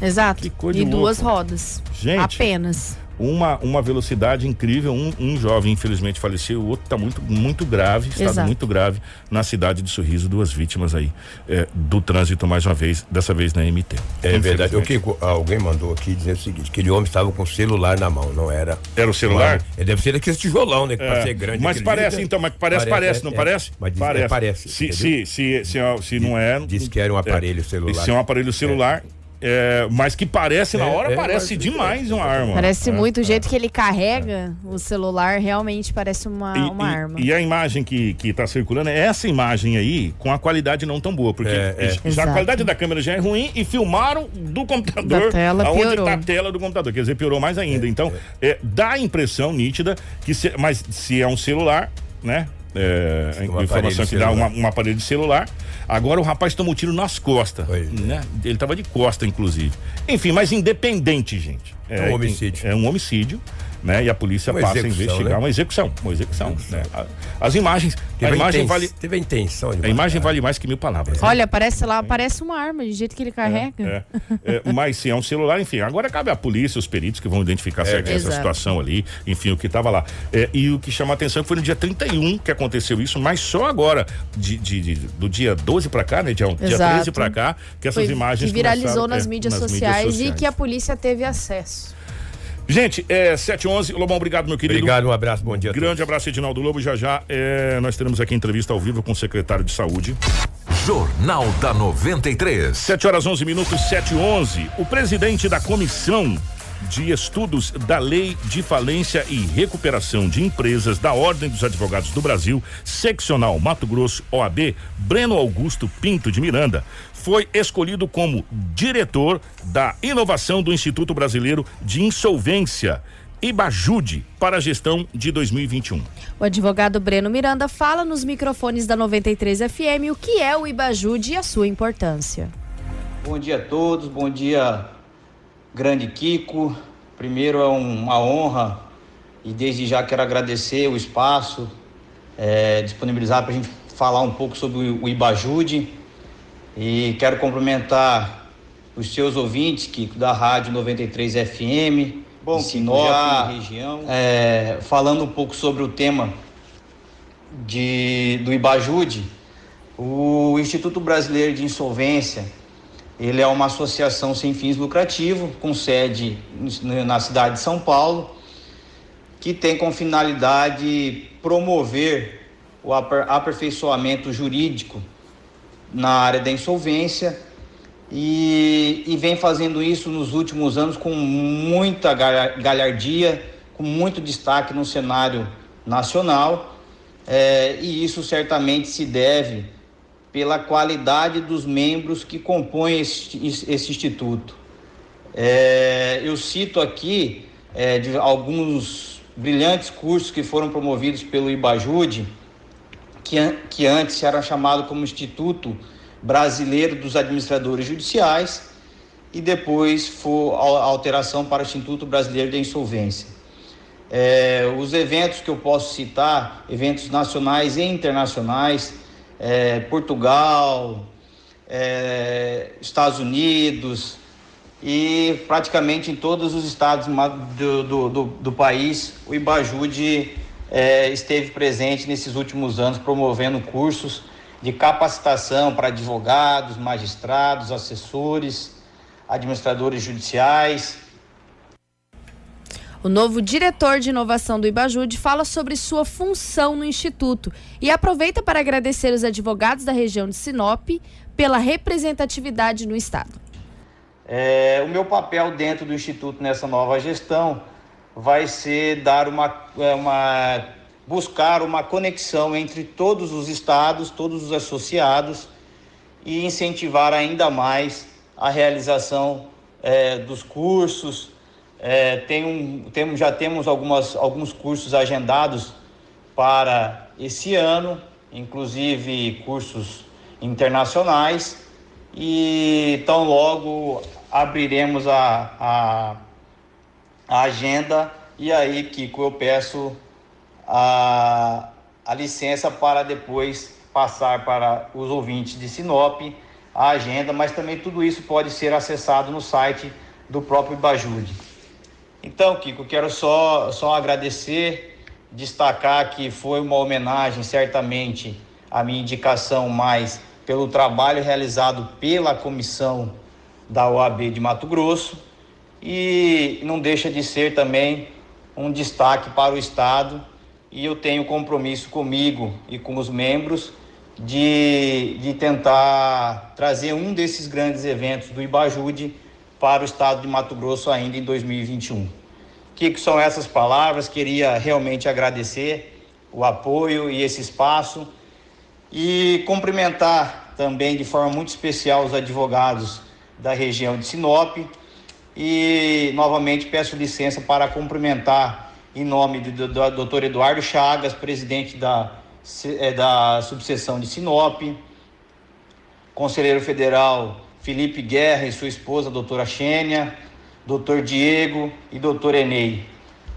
[SPEAKER 4] Exato.
[SPEAKER 3] Que coisa
[SPEAKER 4] e
[SPEAKER 3] de
[SPEAKER 4] duas
[SPEAKER 3] louco.
[SPEAKER 4] rodas.
[SPEAKER 3] Gente.
[SPEAKER 4] Apenas.
[SPEAKER 3] Uma, uma velocidade incrível. Um, um jovem, infelizmente, faleceu, o outro está muito, muito grave, estado
[SPEAKER 4] Exato.
[SPEAKER 3] muito grave, na cidade de Sorriso, duas vítimas aí é, do trânsito, mais uma vez, dessa vez na MT.
[SPEAKER 5] É verdade. O que alguém mandou aqui dizer o seguinte: aquele homem estava com o celular na mão, não era.
[SPEAKER 3] Era o celular?
[SPEAKER 5] Ele deve ser daquele tijolão, né? Que
[SPEAKER 3] É,
[SPEAKER 5] ser grande.
[SPEAKER 3] mas parece
[SPEAKER 5] jeito,
[SPEAKER 3] então, mas parece, parece,
[SPEAKER 5] é,
[SPEAKER 3] não
[SPEAKER 5] é.
[SPEAKER 3] parece?
[SPEAKER 5] Mas diz-
[SPEAKER 3] parece.
[SPEAKER 5] é, parece.
[SPEAKER 3] Se, se, se, se, é- se não é.
[SPEAKER 5] Diz que era um aparelho celular.
[SPEAKER 3] Se é um aparelho celular, é, mas que parece na
[SPEAKER 5] É,
[SPEAKER 3] hora,
[SPEAKER 5] é,
[SPEAKER 3] parece demais uma arma.
[SPEAKER 4] Parece
[SPEAKER 3] É,
[SPEAKER 4] muito o
[SPEAKER 3] é.
[SPEAKER 4] jeito que ele carrega o celular, realmente parece uma,
[SPEAKER 3] E,
[SPEAKER 4] uma
[SPEAKER 3] e-
[SPEAKER 4] arma.
[SPEAKER 3] e a imagem que, que tá circulando é essa imagem aí, com a qualidade não tão boa, porque
[SPEAKER 5] É, é.
[SPEAKER 3] já a qualidade da câmera já é ruim e filmaram do computador
[SPEAKER 4] Da tela,
[SPEAKER 3] aonde
[SPEAKER 4] piorou.
[SPEAKER 3] tá a tela do computador, quer dizer, piorou mais ainda. então, é, dá a impressão nítida que se, mas se é um celular, né? É,
[SPEAKER 5] Um
[SPEAKER 3] a informação que dá uma- um aparelho de celular. Agora o rapaz tomou um tiro nas costas,
[SPEAKER 5] é.
[SPEAKER 3] né? Ele tava de costa, inclusive. Enfim, mas independente, gente.
[SPEAKER 5] É um homicídio.
[SPEAKER 3] É um homicídio, né? E a polícia
[SPEAKER 5] Uma
[SPEAKER 3] passa a investigar
[SPEAKER 5] né?
[SPEAKER 3] uma execução, uma execução. né? A- As imagens, a
[SPEAKER 5] Teve,
[SPEAKER 3] imagem
[SPEAKER 5] inten-
[SPEAKER 3] vale,
[SPEAKER 5] teve a intenção
[SPEAKER 3] a imagem vale mais que mil palavras. né?
[SPEAKER 4] Olha, parece lá, parece uma arma, do jeito que ele carrega.
[SPEAKER 3] É, é, mas se é um celular, enfim, agora cabe à polícia, os peritos que vão identificar certinho essa
[SPEAKER 4] Exato.
[SPEAKER 3] situação ali, enfim, o que estava lá. É, e o que chama a atenção é que foi no dia 31 que aconteceu isso, mas só agora, de, de- de- do dia 12 para cá, né, dia, dia
[SPEAKER 4] Exato.
[SPEAKER 3] 13 para cá, que essas
[SPEAKER 4] Foi-
[SPEAKER 3] imagens
[SPEAKER 4] que viralizou nas,
[SPEAKER 3] é,
[SPEAKER 4] mídias,
[SPEAKER 3] nas
[SPEAKER 4] sociais e
[SPEAKER 3] sociais.
[SPEAKER 4] que a polícia teve acesso.
[SPEAKER 3] Gente, é 711, Lobão, obrigado, meu querido.
[SPEAKER 5] Obrigado, um abraço, bom dia
[SPEAKER 3] Grande abraço, Edinaldo Lobo. Já já é, nós teremos aqui entrevista ao vivo com o secretário de Saúde.
[SPEAKER 2] Jornal da 93.
[SPEAKER 3] 7 horas 11 minutos, 7 e 11. O presidente da Comissão de Estudos da Lei de Falência e Recuperação de Empresas da Ordem dos Advogados do Brasil, seccional Mato Grosso, OAB, Breno Augusto Pinto de Miranda, foi escolhido como diretor da inovação do Instituto Brasileiro de Insolvência, IBAJUDE, para a gestão de 2021.
[SPEAKER 4] O advogado Breno Miranda fala nos microfones da 93 FM o que é o Ibajude e a sua importância.
[SPEAKER 8] Bom dia a todos, bom dia, grande Kiko. Primeiro é um- uma honra e desde já quero agradecer o espaço eh, disponibilizado para a gente falar um pouco sobre o Ibajude. E quero cumprimentar os seus ouvintes, Kiko, da Rádio 93 FM,
[SPEAKER 9] Bom,
[SPEAKER 8] de Sinop,
[SPEAKER 9] já-
[SPEAKER 8] região, eh, falando um pouco sobre o tema de, do Ibajude, o Instituto Brasileiro de Insolvência, ele é uma associação sem fins lucrativos, com sede na cidade de São Paulo, que tem como finalidade promover o aper- aperfeiçoamento jurídico na área da insolvência e, e vem fazendo isso nos últimos anos com muita galha- galhardia, com muito destaque no cenário nacional, eh, e isso certamente se deve pela qualidade dos membros que compõem esse, esse instituto. É, eu cito aqui é, de alguns brilhantes cursos que foram promovidos pelo Ibajude, que, que antes era chamado como Instituto Brasileiro dos Administradores Judiciais e depois foi a alteração para o Instituto Brasileiro da Insolvência. É, os eventos que eu posso citar, eventos nacionais e internacionais, é, Portugal, é, Estados Unidos e praticamente em todos os estados do, do, do, do país, o Ibajude é, esteve presente nesses últimos anos promovendo cursos de capacitação para advogados, magistrados, assessores, administradores judiciais,
[SPEAKER 4] O novo diretor de inovação do Ibajude fala sobre sua função no Instituto e aproveita para agradecer os advogados da região de Sinop pela representatividade no Estado.
[SPEAKER 8] É, o meu papel dentro do Instituto nessa nova gestão vai ser dar uma, é, uma buscar uma conexão entre todos os estados, todos os associados e incentivar ainda mais a realização é, dos cursos. É, tem um, temos, já temos algumas, alguns cursos agendados para esse ano, inclusive cursos internacionais, e tão logo abriremos a, a, a agenda e aí, Kiko, eu peço a, a licença para depois passar para os ouvintes de Sinop a agenda, mas também tudo isso pode ser acessado no site do próprio Ibajude. Então, Kiko, quero só, só agradecer, destacar que foi uma homenagem, certamente, à minha indicação, mais pelo trabalho realizado pela comissão da OAB de Mato Grosso. E não deixa de ser também um destaque para o Estado. E eu tenho compromisso comigo e com os membros de, de tentar trazer um desses grandes eventos do Ibajude para o estado de Mato Grosso ainda em 2021. O que, são essas palavras? Queria realmente agradecer o apoio e esse espaço e cumprimentar também de forma muito especial os advogados da região de Sinop e novamente peço licença para cumprimentar em nome do, do, do Dr. Eduardo Chagas, presidente da, é, da subseção de Sinop, conselheiro federal Felipe Guerra e sua esposa, doutora Xênia, doutor Diego e doutor Enei.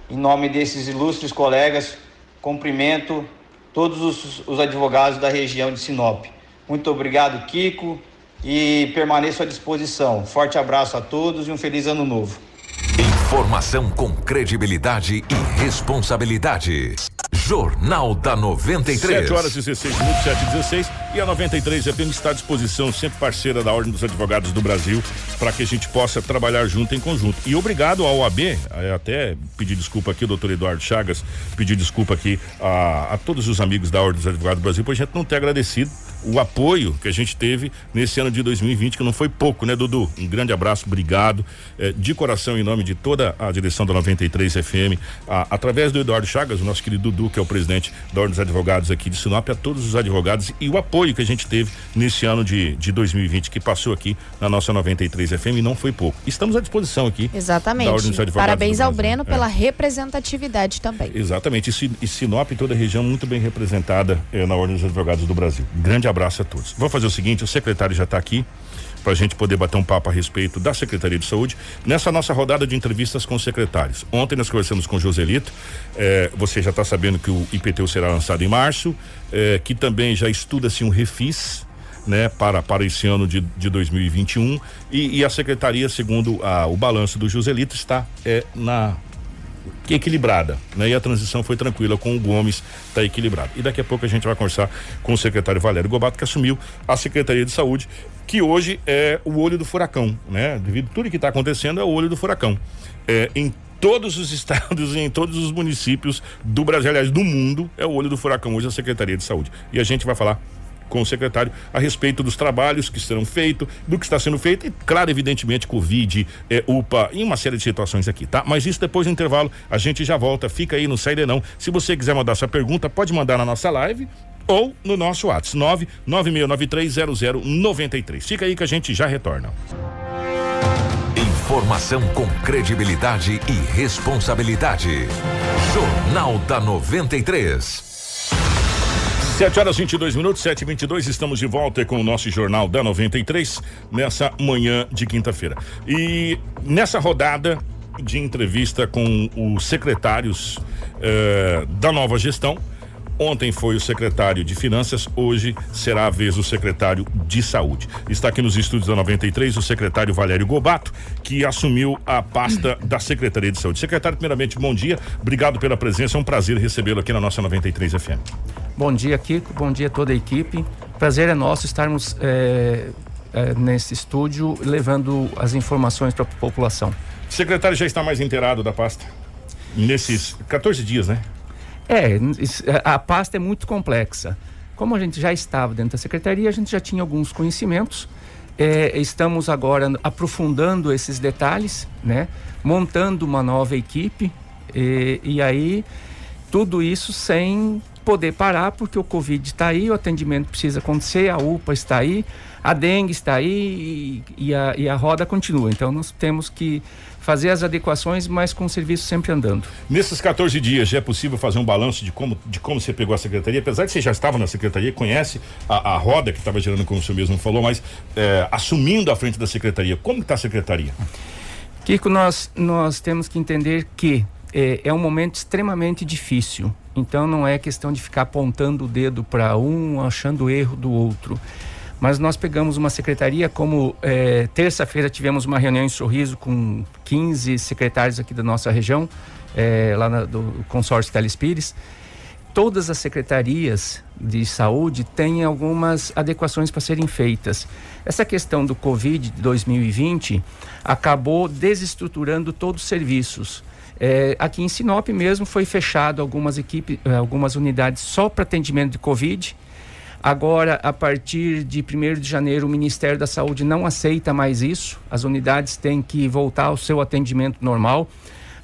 [SPEAKER 8] Em nome desses ilustres colegas, cumprimento todos os, os advogados da região de Sinop. Muito obrigado, Kiko, e permaneço à disposição. Forte abraço a todos e um feliz ano novo.
[SPEAKER 2] Informação com credibilidade e responsabilidade. Jornal da 93.
[SPEAKER 3] 7 horas e 16 minutos, 7 e 16. E a 93 FM está à disposição, sempre parceira da Ordem dos Advogados do Brasil, para que a gente possa trabalhar junto em conjunto. E obrigado ao OAB, é, até pedir desculpa aqui, doutor Eduardo Chagas, pedir desculpa aqui a, a todos os amigos da Ordem dos Advogados do Brasil, por a gente não ter agradecido o apoio que a gente teve nesse ano de 2020, que não foi pouco, né, Dudu? Um grande abraço, obrigado. É, de coração, em nome de toda a direção da 93 FM, a, através do Eduardo Chagas, o nosso querido Dudu, que é o presidente da Ordem dos Advogados aqui de Sinop, a todos os advogados e o apoio que a gente teve nesse ano de, de 2020, que passou aqui na nossa 93 FM, e não foi pouco. Estamos à disposição aqui.
[SPEAKER 4] Exatamente. Parabéns ao Breno é. pela representatividade também.
[SPEAKER 3] Exatamente. E Sinop, toda a região, muito bem representada é, na Ordem dos Advogados do Brasil. Grande abraço abraço a todos. Vou fazer o seguinte: o secretário já está aqui para a gente poder bater um papo a respeito da Secretaria de Saúde nessa nossa rodada de entrevistas com os secretários. Ontem nós conversamos com o Joselito, eh, você já está sabendo que o IPTU será lançado em março, eh, que também já estuda-se um refis. Né, para, para esse ano de, de 2021 e, e a secretaria, segundo a, o balanço do Joselito, está é, na equilibrada, né? E a transição foi tranquila com o Gomes, está equilibrado. E daqui a pouco a gente vai conversar com o secretário Valério Gobato, que assumiu a Secretaria de Saúde, que hoje é o olho do furacão, né? Devido a tudo que está acontecendo, é o olho do furacão. É, em todos os estados e em todos os municípios do Brasil, aliás, do mundo, é o olho do furacão hoje a Secretaria de Saúde. E a gente vai falar com o secretário a respeito dos trabalhos que serão feitos, do que está sendo feito e, claro, evidentemente, Covid, é, UPA e uma série de situações aqui, tá? Mas isso depois do intervalo, a gente já volta, fica aí no Saída Não. Se você quiser mandar sua pergunta, pode mandar na nossa live ou no nosso WhatsApp, 996930093. Fica aí que a gente já retorna.
[SPEAKER 2] Informação com credibilidade e responsabilidade. Jornal da 93.
[SPEAKER 3] 7 horas 22 minutos, 7 e 22 estamos de volta com o nosso Jornal da 93 nessa manhã de quinta-feira. E nessa rodada de entrevista com os secretários eh, da nova gestão, Ontem foi o secretário de Finanças, hoje será a vez do secretário de Saúde. Está aqui nos estúdios da 93 o secretário Valério Gobato, que assumiu a pasta da Secretaria de Saúde. Secretário, primeiramente, bom dia. Obrigado pela presença. É um prazer recebê-lo aqui na nossa 93 FM.
[SPEAKER 9] Bom dia, Kiko. Bom dia a toda a equipe. Prazer é nosso estarmos é, é, nesse estúdio levando as informações para a população.
[SPEAKER 3] O secretário já está mais inteirado da pasta? Nesses 14 dias, né?
[SPEAKER 9] É, a pasta é muito complexa. Como a gente já estava dentro da secretaria, a gente já tinha alguns conhecimentos. É, estamos agora aprofundando esses detalhes, né? montando uma nova equipe e, e aí tudo isso sem poder parar porque o Covid está aí, o atendimento precisa acontecer, a UPA está aí, a dengue está aí e, e, a, e a roda continua. Então nós temos que fazer as adequações, mas com o serviço sempre andando.
[SPEAKER 3] Nesses 14 dias, já é possível fazer um balanço de como, de como você pegou a secretaria? Apesar de você já estava na secretaria, conhece a, a roda que estava gerando, como o senhor mesmo falou, mas é, assumindo a frente da secretaria, como está a secretaria?
[SPEAKER 9] Kiko, nós, nós temos que entender que é, é um momento extremamente difícil. Então não é questão de ficar apontando o dedo para um, achando o erro do outro Mas nós pegamos uma secretaria, como é, terça-feira tivemos uma reunião em Sorriso com 15 secretários aqui da nossa região, é, lá na, do consórcio Telespires. Todas as secretarias de saúde têm algumas adequações para serem feitas. Essa questão do Covid de 2020 acabou desestruturando todos os serviços. É, aqui em Sinop mesmo foi fechado algumas equipes, algumas unidades só para atendimento de Covid Agora, a partir de 1 de janeiro, o Ministério da Saúde não aceita mais isso. As unidades têm que voltar ao seu atendimento normal,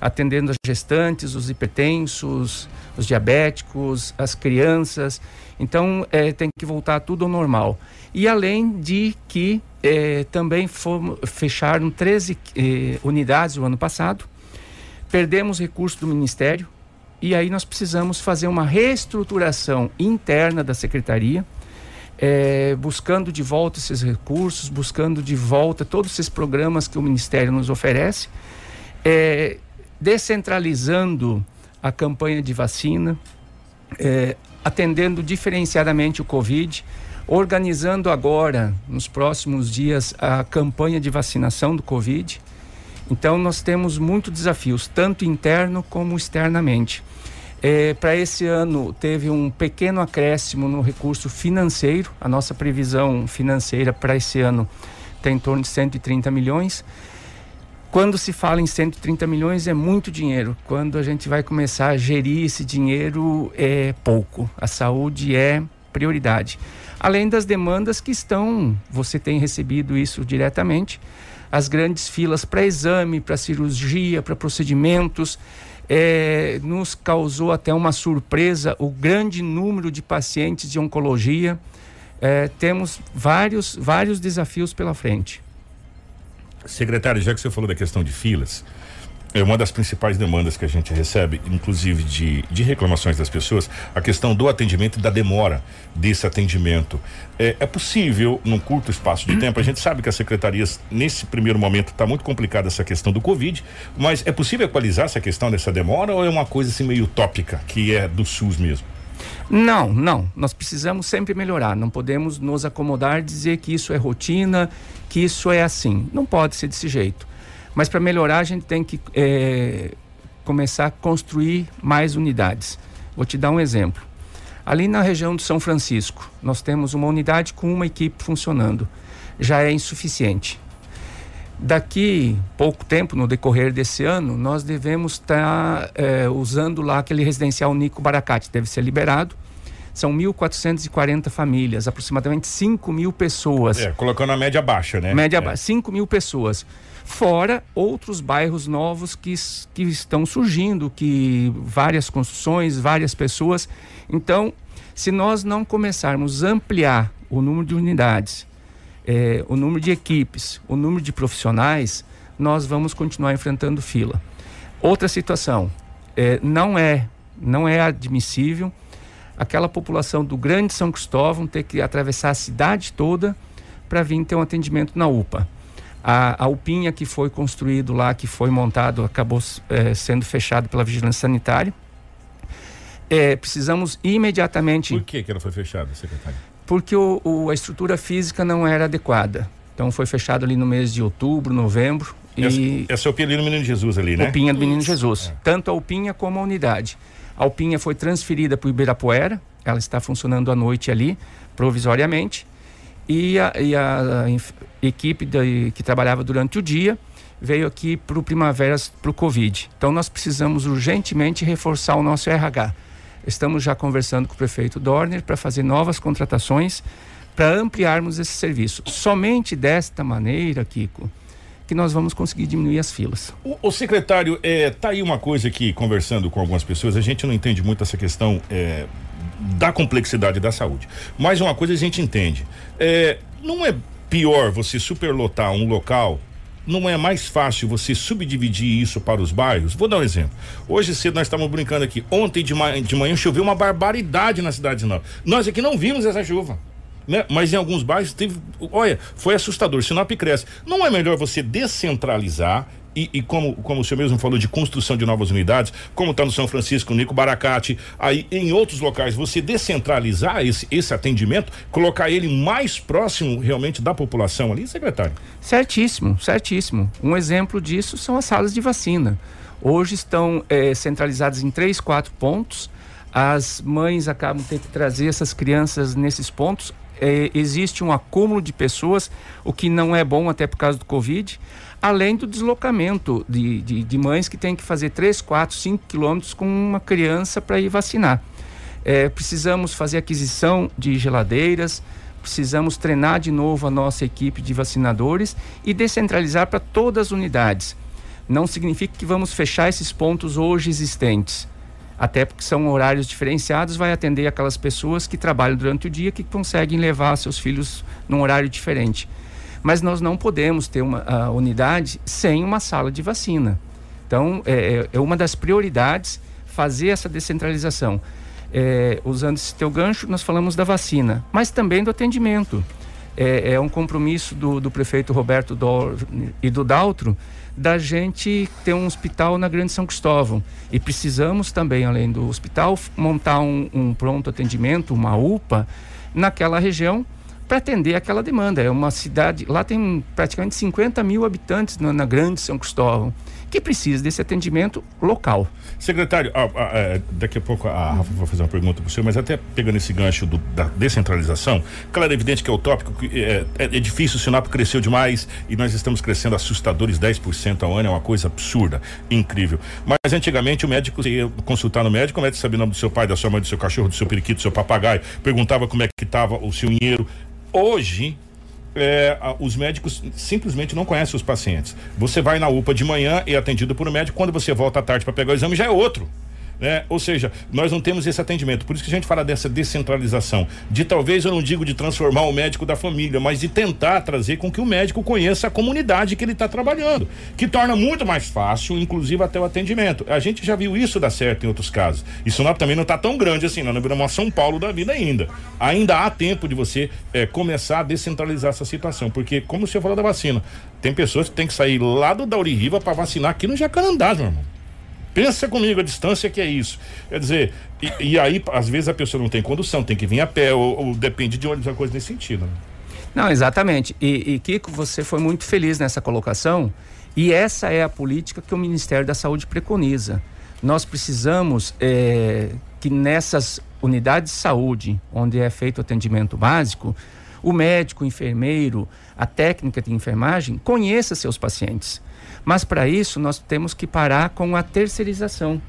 [SPEAKER 9] atendendo as gestantes, os hipertensos, os diabéticos, as crianças. Então, é, tem que voltar tudo ao normal. E além de que é, também fomos, fecharam 13 é, unidades o ano passado, perdemos recursos do Ministério, e aí nós precisamos fazer uma reestruturação interna da secretaria, é, buscando de volta esses recursos, buscando de volta todos esses programas que o Ministério nos oferece, é, descentralizando a campanha de vacina, é, atendendo diferenciadamente o Covid, organizando agora, nos próximos dias, a campanha de vacinação do Covid. Então, nós temos muitos desafios, tanto interno como externamente. É, para esse ano teve um pequeno acréscimo no recurso financeiro. A nossa previsão financeira para esse ano tem em torno de 130 milhões. Quando se fala em 130 milhões é muito dinheiro. Quando a gente vai começar a gerir esse dinheiro é pouco. A saúde é prioridade. Além das demandas que estão, você tem recebido isso diretamente, as grandes filas para exame, para cirurgia, para procedimentos é, nos causou até uma surpresa o grande número de pacientes de oncologia. É, temos vários, vários desafios pela frente.
[SPEAKER 3] Secretário, já que você falou da questão de filas, é uma das principais demandas que a gente recebe, inclusive de, de reclamações das pessoas, a questão do atendimento e da demora desse atendimento. É, é possível, num curto espaço de tempo, a gente sabe que as secretarias, nesse primeiro momento, está muito complicada essa questão do Covid, mas é possível equalizar essa questão dessa demora ou é uma coisa assim meio utópica, que é do SUS mesmo?
[SPEAKER 9] Não, não. Nós precisamos sempre melhorar. Não podemos nos acomodar dizer que isso é rotina, que isso é assim. Não pode ser desse jeito. Mas para melhorar, a gente tem que é, começar a construir mais unidades. Vou te dar um exemplo. Ali na região de São Francisco, nós temos uma unidade com uma equipe funcionando. Já é insuficiente. Daqui pouco tempo, no decorrer desse ano, nós devemos estar tá, é, usando lá aquele residencial Nico Baracate, deve ser liberado. São 1.440 famílias, aproximadamente 5 mil pessoas.
[SPEAKER 3] É, colocando a média baixa, né?
[SPEAKER 9] Média
[SPEAKER 3] é.
[SPEAKER 9] baixa, 5 mil pessoas fora outros bairros novos que, que estão surgindo, que várias construções, várias pessoas. Então, se nós não começarmos a ampliar o número de unidades, é, o número de equipes, o número de profissionais, nós vamos continuar enfrentando fila. Outra situação, é, não é não é admissível aquela população do Grande São Cristóvão ter que atravessar a cidade toda para vir ter um atendimento na UPA. A, a UPinha que foi construído lá, que foi montado, acabou é, sendo fechado pela Vigilância Sanitária. É, precisamos imediatamente.
[SPEAKER 3] Por que, que ela foi fechada, secretário?
[SPEAKER 9] Porque o, o, a estrutura física não era adequada. Então foi fechado ali no mês de outubro, novembro.
[SPEAKER 3] Essa, e... essa é a UPinha do Menino Jesus ali, né?
[SPEAKER 9] UPinha do Menino Jesus. É. Tanto a UPinha como a unidade. A UPinha foi transferida para o Ibirapuera, ela está funcionando à noite ali, provisoriamente e a, e a, a equipe de, que trabalhava durante o dia veio aqui para o Primaveras para o Covid. Então nós precisamos urgentemente reforçar o nosso RH. Estamos já conversando com o prefeito Dorner para fazer novas contratações para ampliarmos esse serviço. Somente desta maneira, Kiko, que nós vamos conseguir diminuir as filas.
[SPEAKER 3] O, o secretário, é, tá aí uma coisa que, conversando com algumas pessoas, a gente não entende muito essa questão é, da complexidade da saúde. Mas uma coisa a gente entende. É, não é pior você superlotar um local não é mais fácil você subdividir isso para os bairros? Vou dar um exemplo. Hoje cedo nós estávamos brincando aqui. Ontem de manhã, de manhã choveu uma barbaridade na cidade de Sinop. Nós aqui não vimos essa chuva. Né? Mas em alguns bairros teve. Olha, foi assustador. Sinop cresce. Não é melhor você descentralizar e, e como, como o senhor mesmo falou de construção de novas unidades, como está no São Francisco, Nico Baracate, aí em outros locais, você descentralizar esse, esse atendimento, colocar ele mais próximo realmente da população ali, secretário?
[SPEAKER 9] Certíssimo, certíssimo. Um exemplo disso são as salas de vacina. Hoje estão eh, centralizadas em três, quatro pontos. As mães acabam tendo que trazer essas crianças nesses pontos. Eh, existe um acúmulo de pessoas, o que não é bom até por causa do Covid além do deslocamento de, de, de, mães que têm que fazer 3, 4, 5 quilômetros com uma criança para ir vacinar. É, precisamos fazer aquisição de geladeiras, precisamos treinar de novo a nossa equipe de vacinadores e descentralizar para todas as unidades. Não significa que vamos fechar esses pontos hoje existentes. Até porque são horários diferenciados, vai atender aquelas pessoas que trabalham durante o dia que conseguem levar seus filhos num horário diferente. Mas nós não podemos ter uma unidade sem uma sala de vacina. Então, é, é, é uma das prioridades fazer essa descentralização. É, usando esse teu gancho, nós falamos da vacina, mas também do atendimento. É, é um compromisso do, do prefeito Roberto Dor e do Daltro da gente ter um hospital na Grande São Cristóvão. E precisamos também, além do hospital, montar um, um pronto atendimento, uma UPA, naquela região para atender aquela demanda. É uma cidade, lá tem praticamente 50 mil habitantes na, na Grande São Cristóvão, que precisa desse atendimento local.
[SPEAKER 3] Secretário, ah, ah, é, daqui a pouco a Rafa vai fazer uma pergunta para o senhor, mas até pegando esse gancho do, da descentralização, claro, é evidente que é utópico, que é, é, é difícil, o Sinop cresceu demais e nós estamos crescendo assustadores 10% ao ano, é uma coisa absurda, incrível. Mas antigamente o médico ia consultar no médico, o médico sabia o nome do seu pai, da sua mãe, do seu cachorro, do seu periquito, do seu papagaio, perguntava como é que estava o seu dinheiro, Hoje, é, os médicos simplesmente não conhecem os pacientes. Você vai na UPA de manhã e é atendido por um médico, quando você volta à tarde para pegar o exame já é outro né? Ou seja, nós não temos esse atendimento. Por isso que a gente fala dessa descentralização, de talvez eu não digo de transformar o médico da família, mas de tentar trazer com que o médico conheça a comunidade que ele está trabalhando, que torna muito mais fácil, inclusive até o atendimento. A gente já viu isso dar certo em outros casos. Isso também não está tão grande assim, não, não viramos São Paulo da vida ainda. Ainda há tempo de você é, começar a descentralizar essa situação, porque como o senhor falou da vacina, tem pessoas que têm que sair lá do Dauri Riva para vacinar aqui no Jacarandá, meu irmão. Pensa comigo a distância que é isso. Quer dizer, e, e aí, às vezes, a pessoa não tem condução, tem que vir a pé, ou, ou depende de ônibus, uma coisa nesse sentido. Né?
[SPEAKER 9] Não, exatamente. E, e, Kiko, você foi muito feliz nessa colocação, e essa é a política que o Ministério da Saúde preconiza. Nós precisamos é, que nessas unidades de saúde, onde é feito o atendimento básico, o médico, o enfermeiro, a técnica de enfermagem conheça seus pacientes mas para isso nós temos que parar com a terceirização.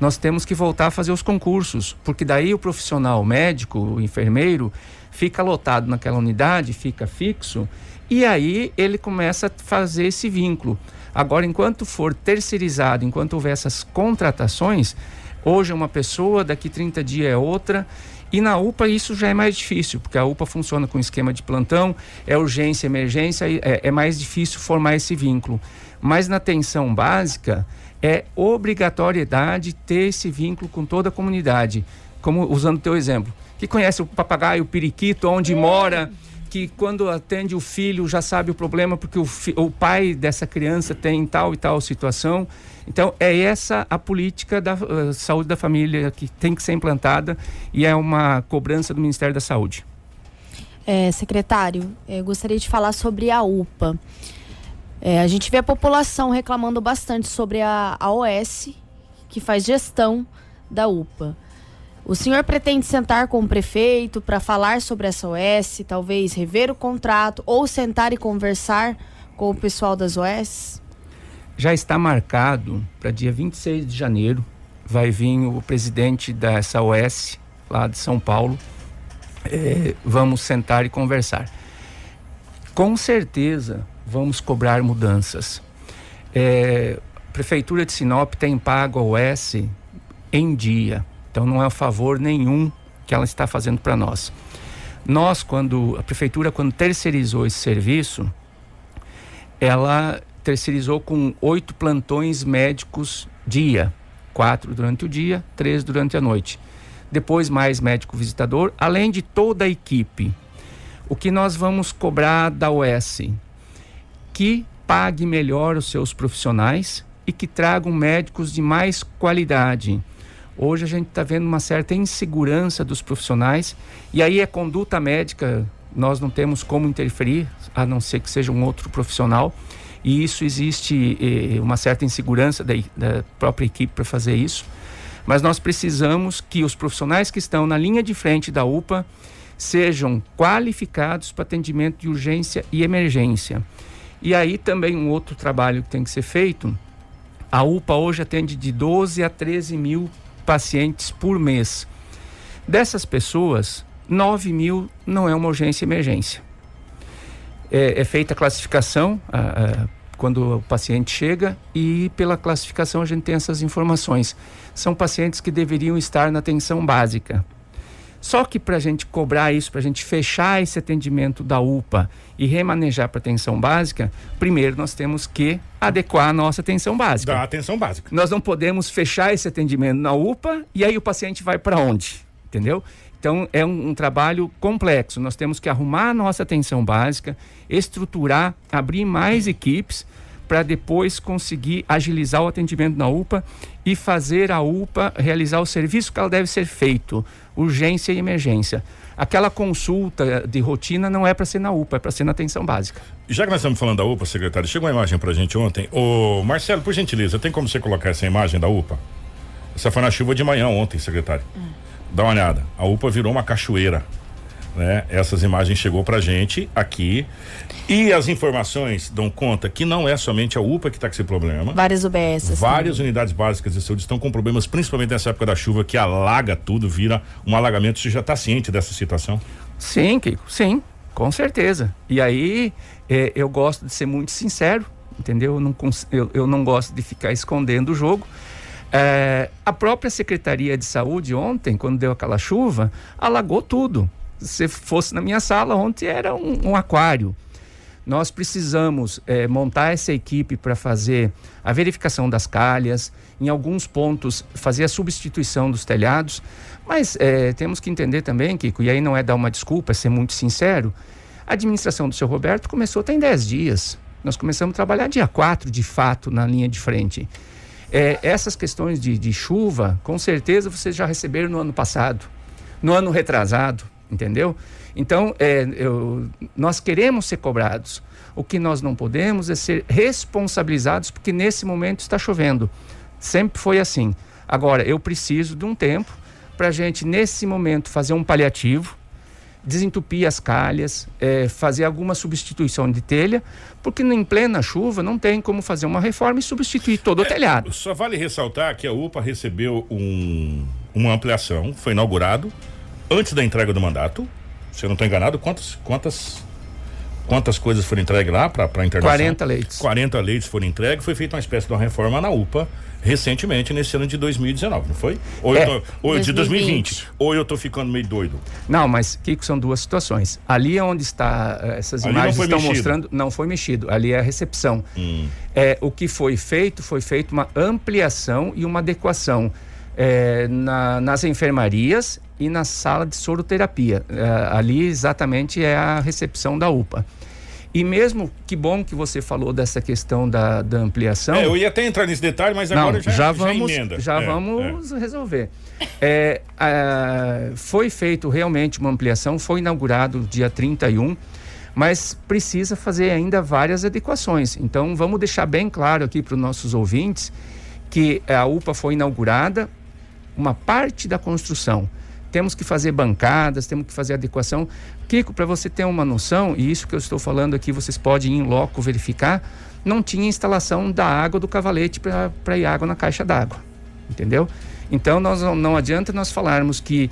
[SPEAKER 9] Nós temos que voltar a fazer os concursos, porque daí o profissional médico, o enfermeiro, fica lotado naquela unidade, fica fixo, e aí ele começa a fazer esse vínculo. Agora, enquanto for terceirizado, enquanto houver essas contratações, hoje é uma pessoa, daqui 30 dias é outra, e na UPA isso já é mais difícil, porque a UPA funciona com esquema de plantão, é urgência, emergência, é, é mais difícil formar esse vínculo. Mas na atenção básica, é obrigatoriedade ter esse vínculo com toda a comunidade. Como usando o teu exemplo, que conhece o papagaio, o periquito, onde mora, que quando atende o filho já sabe o problema porque o, o pai dessa criança tem tal e tal situação. Então, é essa a política da uh, saúde da família que tem que ser implantada e é uma cobrança do Ministério da Saúde.
[SPEAKER 4] É, secretário, gostaria de falar sobre a UPA. É, a gente vê a população reclamando bastante sobre a, a OS, que faz gestão da UPA. O senhor pretende sentar com o prefeito para falar sobre essa OS, talvez rever o contrato ou sentar e conversar com o pessoal das OS?
[SPEAKER 9] Já está marcado para dia 26 de janeiro. Vai vir o presidente dessa OS, lá de São Paulo. É, vamos sentar e conversar. Com certeza, vamos cobrar mudanças. É, Prefeitura de Sinop tem pago a OS em dia, então não é um favor nenhum que ela está fazendo para nós. Nós, quando a Prefeitura, quando terceirizou esse serviço, ela terceirizou com oito plantões médicos dia, quatro durante o dia, três durante a noite. Depois mais médico visitador, além de toda a equipe. O que nós vamos cobrar da OS? que pague melhor os seus profissionais e que tragam médicos de mais qualidade. Hoje a gente está vendo uma certa insegurança dos profissionais e aí a conduta médica nós não temos como interferir, a não ser que seja um outro profissional. E isso existe eh, uma certa insegurança da, da própria equipe para fazer isso. Mas nós precisamos que os profissionais que estão na linha de frente da UPA sejam qualificados para atendimento de urgência e emergência. E aí também um outro trabalho que tem que ser feito. A UPA hoje atende de 12 a 13 mil pacientes por mês. Dessas pessoas, 9 mil não é uma urgência emergência. É, é feita a classificação a, a, quando o paciente chega e pela classificação a gente tem essas informações. São pacientes que deveriam estar na atenção básica. Só que para a gente cobrar isso, para a gente fechar esse atendimento da UPA e remanejar para atenção básica, primeiro nós temos que adequar a nossa atenção básica.
[SPEAKER 3] Da atenção básica.
[SPEAKER 9] Nós não podemos fechar esse atendimento na UPA e aí o paciente vai para onde? Entendeu? Então, é um, um, trabalho complexo. Nós temos que arrumar a nossa atenção básica, estruturar, abrir mais equipes para depois conseguir agilizar o atendimento na UPA e fazer a UPA realizar o serviço que ela deve ser feito, urgência e emergência. Aquela consulta de rotina não é para ser na UPA, é para ser na atenção básica.
[SPEAKER 3] Já que nós estamos falando da UPA, secretário, chegou uma imagem para a gente ontem. Ô, Marcelo, por gentileza, tem como você colocar essa imagem da UPA? Essa foi na chuva de manhã ontem, secretário. Hum dá uma olhada. A UPA virou uma cachoeira. Né? Essas imagens chegou pra gente aqui e as informações dão conta que não é somente a UPA que está com esse problema.
[SPEAKER 4] Várias UBS.
[SPEAKER 3] Várias também. unidades básicas de saúde estão com problemas, principalmente nessa época da chuva que alaga tudo, vira um alagamento. Você já está ciente dessa situação?
[SPEAKER 9] Sim, Kiko, sim, com certeza. E aí é, eu gosto de ser muito sincero, entendeu? Eu não, eu, eu não gosto de ficar escondendo o jogo. É, a própria Secretaria de Saúde ontem, quando deu aquela chuva, alagou tudo. Se fosse na minha sala ontem era um, um aquário. Nós precisamos é, montar essa equipe para fazer a verificação das calhas, em alguns pontos fazer a substituição dos telhados, mas é, temos que entender também, Kiko, e aí não é dar uma desculpa, é ser muito sincero, a administração do seu Roberto começou tem 10 dias. Nós começamos a trabalhar dia 4, de fato, na linha de frente. É, essas questões de, de chuva, com certeza vocês já receberam no ano passado, no ano retrasado, entendeu? Então, é, eu, nós queremos ser cobrados. O que nós não podemos é ser responsabilizados, porque nesse momento está chovendo. Sempre foi assim. Agora, eu preciso de um tempo para a gente, nesse momento, fazer um paliativo, desentupir as calhas, é, fazer alguma substituição de telha, porque em plena chuva não tem como fazer uma reforma e substituir todo o é, telhado.
[SPEAKER 3] Só vale ressaltar que a UPA recebeu um, uma ampliação, foi inaugurado antes da entrega do mandato. Se eu não estou enganado, quantas, quantas quantas coisas foram entregues lá para a internação?
[SPEAKER 9] 40 leitos.
[SPEAKER 3] 40 leitos foram entregues, foi feita uma espécie de uma reforma na UPA recentemente, nesse ano de 2019, não foi? Ou, é, tô, ou 2020. de 2020. Ou eu estou ficando meio doido?
[SPEAKER 9] Não, mas, Kiko, são duas situações. Ali é onde está, eh, essas Ali imagens estão mexido. mostrando, não foi mexido, ali é a recepção. Hum. É, o que foi feito, foi feito uma ampliação e uma adequação é, na, nas enfermarias e na sala de soroterapia. É, ali exatamente é a recepção da UPA. E mesmo, que bom que você falou dessa questão da, da ampliação. É,
[SPEAKER 3] eu ia até entrar nesse detalhe, mas agora Não, já, já vamos, já, emenda.
[SPEAKER 9] já é, vamos é. resolver. É, foi feito realmente uma ampliação, foi inaugurado dia 31, mas precisa fazer ainda várias adequações. Então vamos deixar bem claro aqui para os nossos ouvintes que a UPA foi inaugurada, uma parte da construção temos que fazer bancadas, temos que fazer adequação. Kiko, para você ter uma noção, e isso que eu estou falando aqui, vocês podem em loco verificar, não tinha instalação da água do cavalete para ir água na caixa d'água. Entendeu? Então nós, não adianta nós falarmos que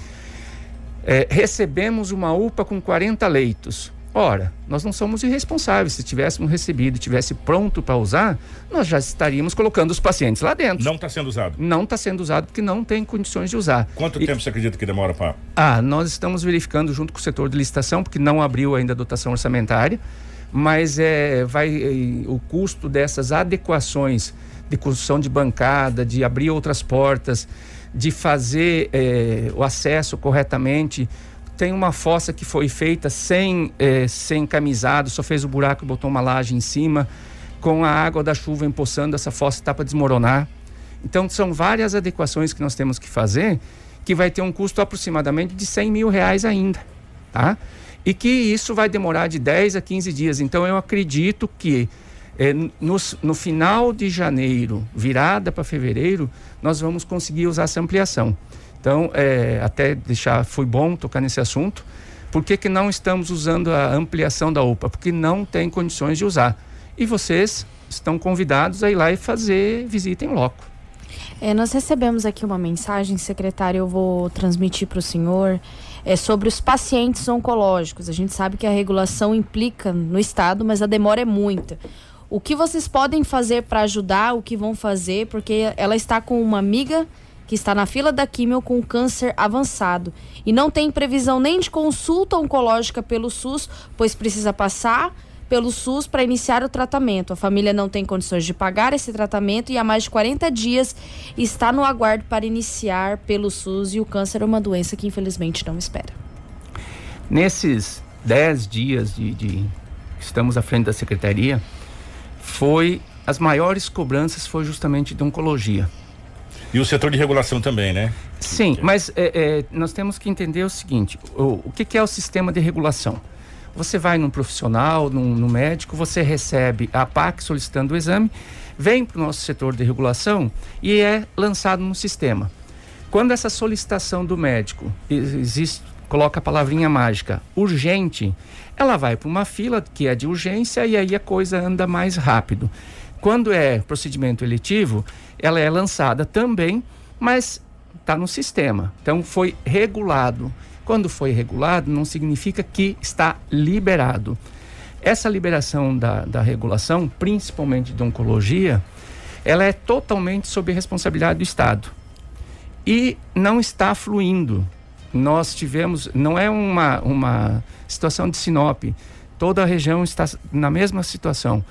[SPEAKER 9] é, recebemos uma UPA com 40 leitos. Ora, nós não somos irresponsáveis. Se tivéssemos recebido, tivesse pronto para usar, nós já estaríamos colocando os pacientes lá dentro.
[SPEAKER 3] Não está sendo usado?
[SPEAKER 9] Não está sendo usado porque não tem condições de usar.
[SPEAKER 3] Quanto e... tempo você acredita que demora para?
[SPEAKER 9] Ah, nós estamos verificando junto com o setor de licitação, porque não abriu ainda a dotação orçamentária, mas é, vai é, o custo dessas adequações de construção de bancada, de abrir outras portas, de fazer é, o acesso corretamente tem uma fossa que foi feita sem, é, sem camisado, só fez o buraco e botou uma laje em cima. com a água da chuva empoçando, essa fossa está para desmoronar. Então, são várias adequações que nós temos que fazer, que vai ter um custo aproximadamente de 100 mil reais ainda, tá? E que isso vai demorar de 10 a 15 dias. Então, eu acredito que é, no, no, final de janeiro, virada para fevereiro, nós vamos conseguir usar essa ampliação. Então, é, até deixar, foi bom tocar nesse assunto. Por que, que não estamos usando a ampliação da UPA? Porque não tem condições de usar. E vocês estão convidados a ir lá e fazer visita em loco.
[SPEAKER 4] É, nós recebemos aqui uma mensagem, secretário, eu vou transmitir para o senhor, é sobre os pacientes oncológicos. A gente sabe que a regulação implica no Estado, mas a demora é muita. O que vocês podem fazer para ajudar, o que vão fazer, porque ela está com uma amiga que está na fila da químio com câncer avançado e não tem previsão nem de consulta oncológica pelo SUS, pois precisa passar pelo SUS para iniciar o tratamento. A família não tem condições de pagar esse tratamento e há mais de 40 dias está no aguardo para iniciar pelo SUS e o câncer é uma doença que infelizmente não espera.
[SPEAKER 9] Nesses 10 dias de, de estamos à frente da secretaria, foi as maiores cobranças foi justamente de oncologia.
[SPEAKER 3] E o setor de regulação também, né?
[SPEAKER 9] Sim, mas é, é, nós temos que entender o seguinte: o, o que, que, é o sistema de regulação? Você vai num profissional, num, num médico, você recebe a PAC solicitando o exame, vem para o nosso setor de regulação e é lançado no sistema. Quando essa solicitação do médico existe, coloca a palavrinha mágica urgente, ela vai para uma fila que é de urgência e aí a coisa anda mais rápido. Quando é procedimento eletivo, ela é lançada também, mas está no sistema. Então foi regulado. Quando foi regulado, não significa que está liberado. Essa liberação da, da regulação, principalmente de oncologia, ela é totalmente sob responsabilidade do Estado. E não está fluindo. Nós tivemos, não é uma, uma situação de Sinop, toda a região está na mesma situação.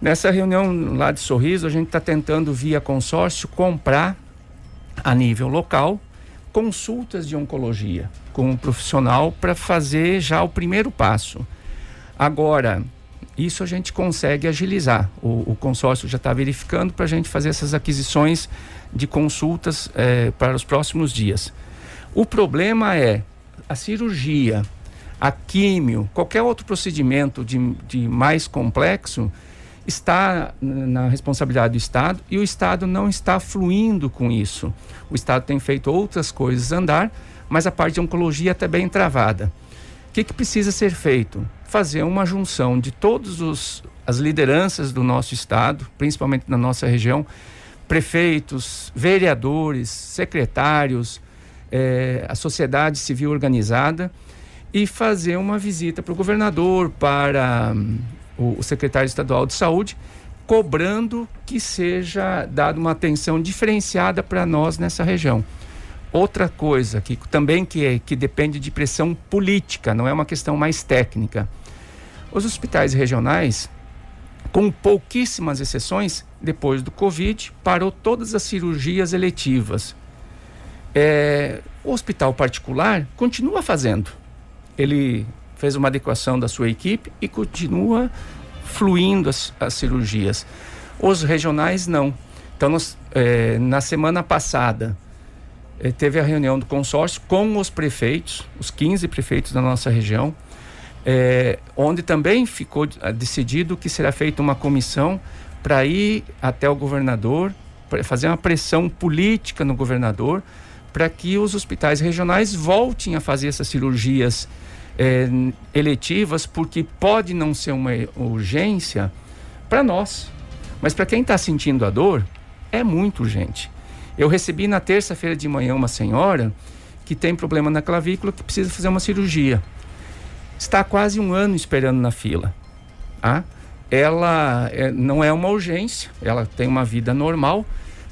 [SPEAKER 9] Nessa reunião lá de Sorriso, a gente está tentando, via consórcio, comprar a nível local consultas de oncologia com um profissional para fazer já o primeiro passo. Agora, isso a gente consegue agilizar. O, o consórcio já está verificando para a gente fazer essas aquisições de consultas eh, para os próximos dias. O problema é a cirurgia, a químio, qualquer outro procedimento de, de mais complexo está na responsabilidade do Estado e o Estado não está fluindo com isso. O Estado tem feito outras coisas andar, mas a parte de oncologia está bem travada. O que, que precisa ser feito? Fazer uma junção de todas as lideranças do nosso Estado, principalmente na nossa região, prefeitos, vereadores, secretários, eh, a sociedade civil organizada e fazer uma visita para o governador, para o, o secretário estadual de saúde, cobrando que seja dada uma atenção diferenciada para nós nessa região. Outra coisa que também que, é, que depende de pressão política, não é uma questão mais técnica. Os hospitais regionais, com pouquíssimas exceções, depois do Covid, parou todas as cirurgias eletivas. É, o hospital particular continua fazendo. Ele fez uma adequação da sua equipe e continua fluindo as, as cirurgias. Os regionais não. Então, nós, é, na semana passada, é, teve a reunião do consórcio com os prefeitos, os 15 prefeitos da nossa região, é, onde também ficou decidido que será feita uma comissão para ir até o governador, para fazer uma pressão política no governador, para que os hospitais regionais voltem a fazer essas cirurgias é, eletivas, porque pode não ser uma urgência para nós, mas para quem está sentindo a dor, é muito urgente. Eu recebi na terça-feira de manhã uma senhora que tem problema na clavícula que precisa fazer uma cirurgia. Está quase um ano esperando na fila. Tá? Ela é, não é uma urgência, ela tem uma vida normal,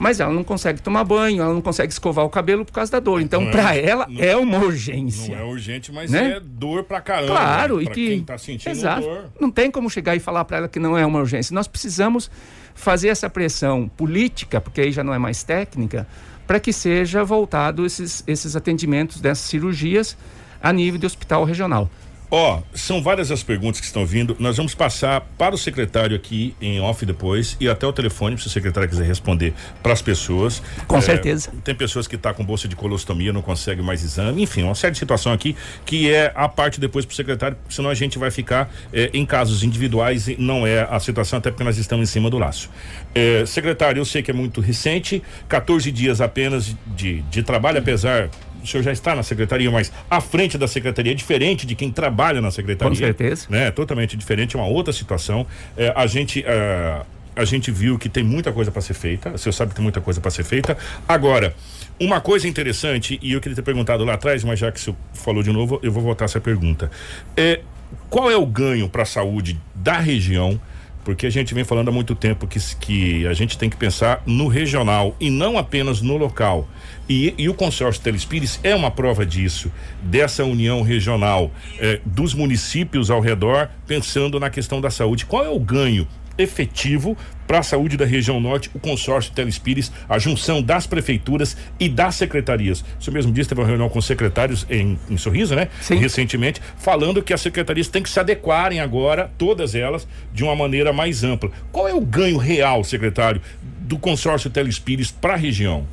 [SPEAKER 9] mas ela não consegue tomar banho, ela não consegue escovar o cabelo por causa da dor. Então, para é, ela, não, é uma urgência.
[SPEAKER 3] Não é urgente, mas né? é dor pra caramba.
[SPEAKER 9] Claro,
[SPEAKER 3] né?
[SPEAKER 9] e que.
[SPEAKER 3] Quem tá sentindo
[SPEAKER 9] exato,
[SPEAKER 3] dor.
[SPEAKER 9] Não tem como chegar e falar para ela que não é uma urgência. Nós precisamos fazer essa pressão política, porque aí já não é mais técnica, para que seja voltado esses, esses atendimentos dessas cirurgias a nível de hospital regional.
[SPEAKER 3] Ó, são várias as perguntas que estão vindo. Nós vamos passar para o secretário aqui em off depois e até o telefone, se o secretário quiser responder para as pessoas.
[SPEAKER 9] Com certeza.
[SPEAKER 3] Tem pessoas que estão tá com bolsa de colostomia, não consegue mais exame, enfim, uma série de situação aqui que é a parte depois para o secretário, senão a gente vai ficar eh, em casos individuais e não é a situação, até porque nós estamos em cima do laço. Eh, secretário, eu sei que é muito recente, 14 dias apenas de, de trabalho, apesar o senhor já está na secretaria, mas à frente da secretaria é diferente de quem trabalha na secretaria.
[SPEAKER 9] Com certeza.
[SPEAKER 3] Né? Totalmente diferente, é uma outra situação. É, a gente. É, a gente viu que tem muita coisa para ser feita. O senhor sabe que tem muita coisa para ser feita. Agora, uma coisa interessante, e eu queria ter perguntado lá atrás, mas já que o senhor falou de novo, eu vou voltar essa pergunta. É, qual é o ganho para a saúde da região? Porque a gente vem falando há muito tempo que, que a gente tem que pensar no regional e não apenas no local. E, e o consórcio Telespires é uma prova disso, dessa união regional eh, dos municípios ao redor, pensando na questão da saúde. Qual é o ganho efetivo para a saúde da região norte, o consórcio Telespires, a junção das prefeituras e das secretarias. Você mesmo disse, teve uma reunião com secretários em, em Sorriso, né?
[SPEAKER 9] Sim.
[SPEAKER 3] Recentemente, falando que as secretarias têm que se adequarem agora, todas elas, de uma maneira mais ampla. Qual é o ganho real, secretário, do consórcio Telespires para a região?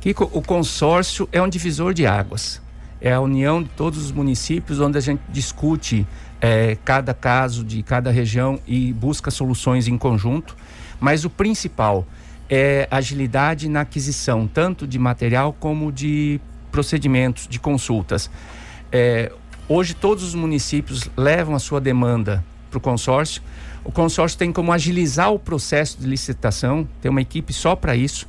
[SPEAKER 9] Kiko, o consórcio é um divisor de águas. É a união de todos os municípios onde a gente discute é, cada caso de cada região e busca soluções em conjunto. Mas o principal é agilidade na aquisição, tanto de material como de procedimentos, de consultas. É, hoje todos os municípios levam a sua demanda para o consórcio. O consórcio tem como agilizar o processo de licitação, tem uma equipe só para isso.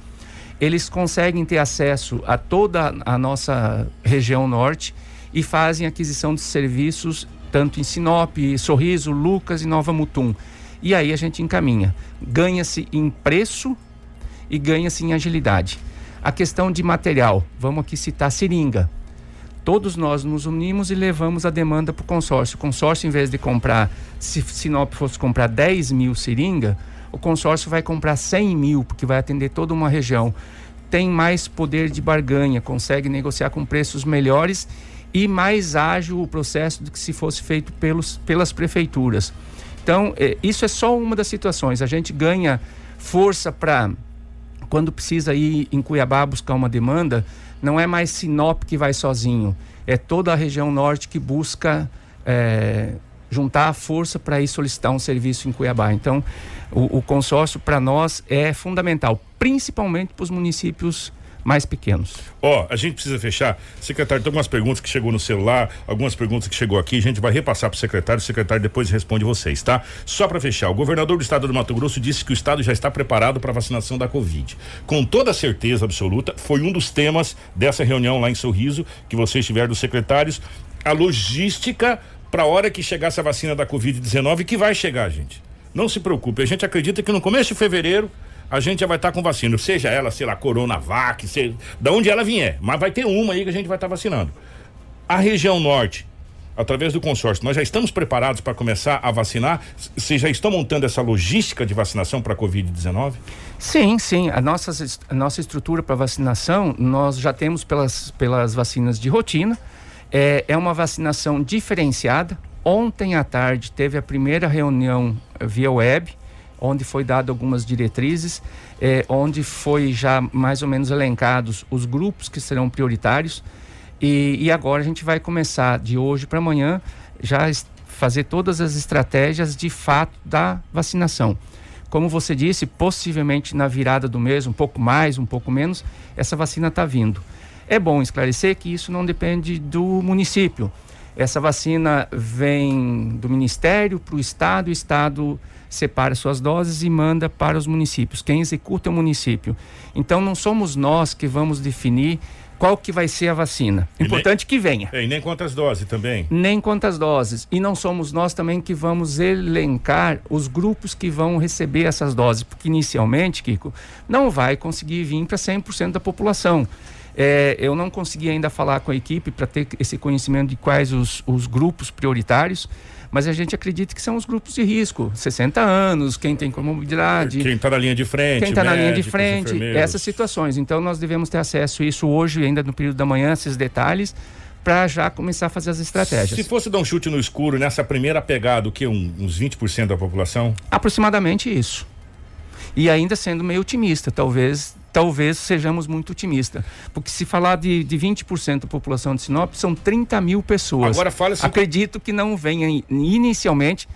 [SPEAKER 9] Eles conseguem ter acesso a toda a nossa região norte e fazem aquisição de serviços tanto em Sinop, Sorriso, Lucas e Nova Mutum. E aí a gente encaminha. Ganha-se em preço e ganha-se em agilidade. A questão de material, vamos aqui citar seringa. Todos nós nos unimos e levamos a demanda para o consórcio. O consórcio, em vez de comprar, se Sinop fosse comprar 10 mil seringa, o consórcio vai comprar 100 mil, porque vai atender toda uma região. Tem mais poder de barganha, consegue negociar com preços melhores e mais ágil o processo do que se fosse feito pelos, pelas prefeituras. Então, é, isso é só uma das situações. A gente ganha força para, quando precisa ir em Cuiabá buscar uma demanda, não é mais Sinop que vai sozinho, é toda a região norte que busca é, juntar a força para ir solicitar um serviço em Cuiabá. Então, o, o consórcio para nós é fundamental, principalmente para os municípios mais pequenos.
[SPEAKER 3] Ó, oh, a gente precisa fechar. Secretário, tem algumas perguntas que chegou no celular, algumas perguntas que chegou aqui, a gente vai repassar para o secretário, o secretário depois responde vocês, tá? Só para fechar, o governador do estado do Mato Grosso disse que o estado já está preparado para a vacinação da Covid. Com toda certeza absoluta, foi um dos temas dessa reunião lá em Sorriso, que vocês tiveram dos secretários, a logística para a hora que chegasse a vacina da Covid-19, que vai chegar, gente. Não se preocupe, a gente acredita que no começo de fevereiro a gente já vai estar tá com vacina, seja ela, sei lá, Coronavac, seja, da onde ela vier, mas vai ter uma aí que a gente vai estar tá vacinando. A região norte, através do consórcio, nós já estamos preparados para começar a vacinar? Vocês já estão montando essa logística de vacinação para a Covid-19?
[SPEAKER 9] Sim, sim. A nossa, a nossa estrutura para vacinação, nós já temos pelas, pelas vacinas de rotina. É, é uma vacinação diferenciada. Ontem à tarde teve a primeira reunião via web onde foi dado algumas diretrizes, eh, onde foi já mais ou menos elencados os grupos que serão prioritários. E, e agora a gente vai começar de hoje para amanhã já fazer todas as estratégias de fato da vacinação. Como você disse, possivelmente na virada do mês, um pouco mais, um pouco menos, essa vacina está vindo. É bom esclarecer que isso não depende do município. Essa vacina vem do Ministério para o Estado, o Estado separa suas doses e manda para os municípios. Quem executa é o município. Então não somos nós que vamos definir qual que vai ser a vacina. Importante nem, que venha.
[SPEAKER 3] E nem quantas doses também.
[SPEAKER 9] Nem quantas doses. E não somos nós também que vamos elencar os grupos que vão receber essas doses, porque inicialmente, Kiko, não vai conseguir vir para 100% da população. É, eu não consegui ainda falar com a equipe para ter esse conhecimento de quais os, os grupos prioritários mas a gente acredita que são os grupos de risco, 60 anos, quem tem comorbidade.
[SPEAKER 3] Quem está na linha de frente.
[SPEAKER 9] Quem está na linha de frente, essas situações. Então nós devemos ter acesso a isso hoje, ainda no período da manhã, esses detalhes, para já começar a fazer as estratégias.
[SPEAKER 3] Se fosse dar um chute no escuro nessa primeira pegada, o que? Um, uns 20% da população?
[SPEAKER 9] Aproximadamente isso. E ainda sendo meio otimista, talvez talvez sejamos muito otimistas. Porque se falar de, de 20% da população de Sinop, são 30 mil pessoas.
[SPEAKER 3] Agora fala assim.
[SPEAKER 9] Acredito que não venha inicialmente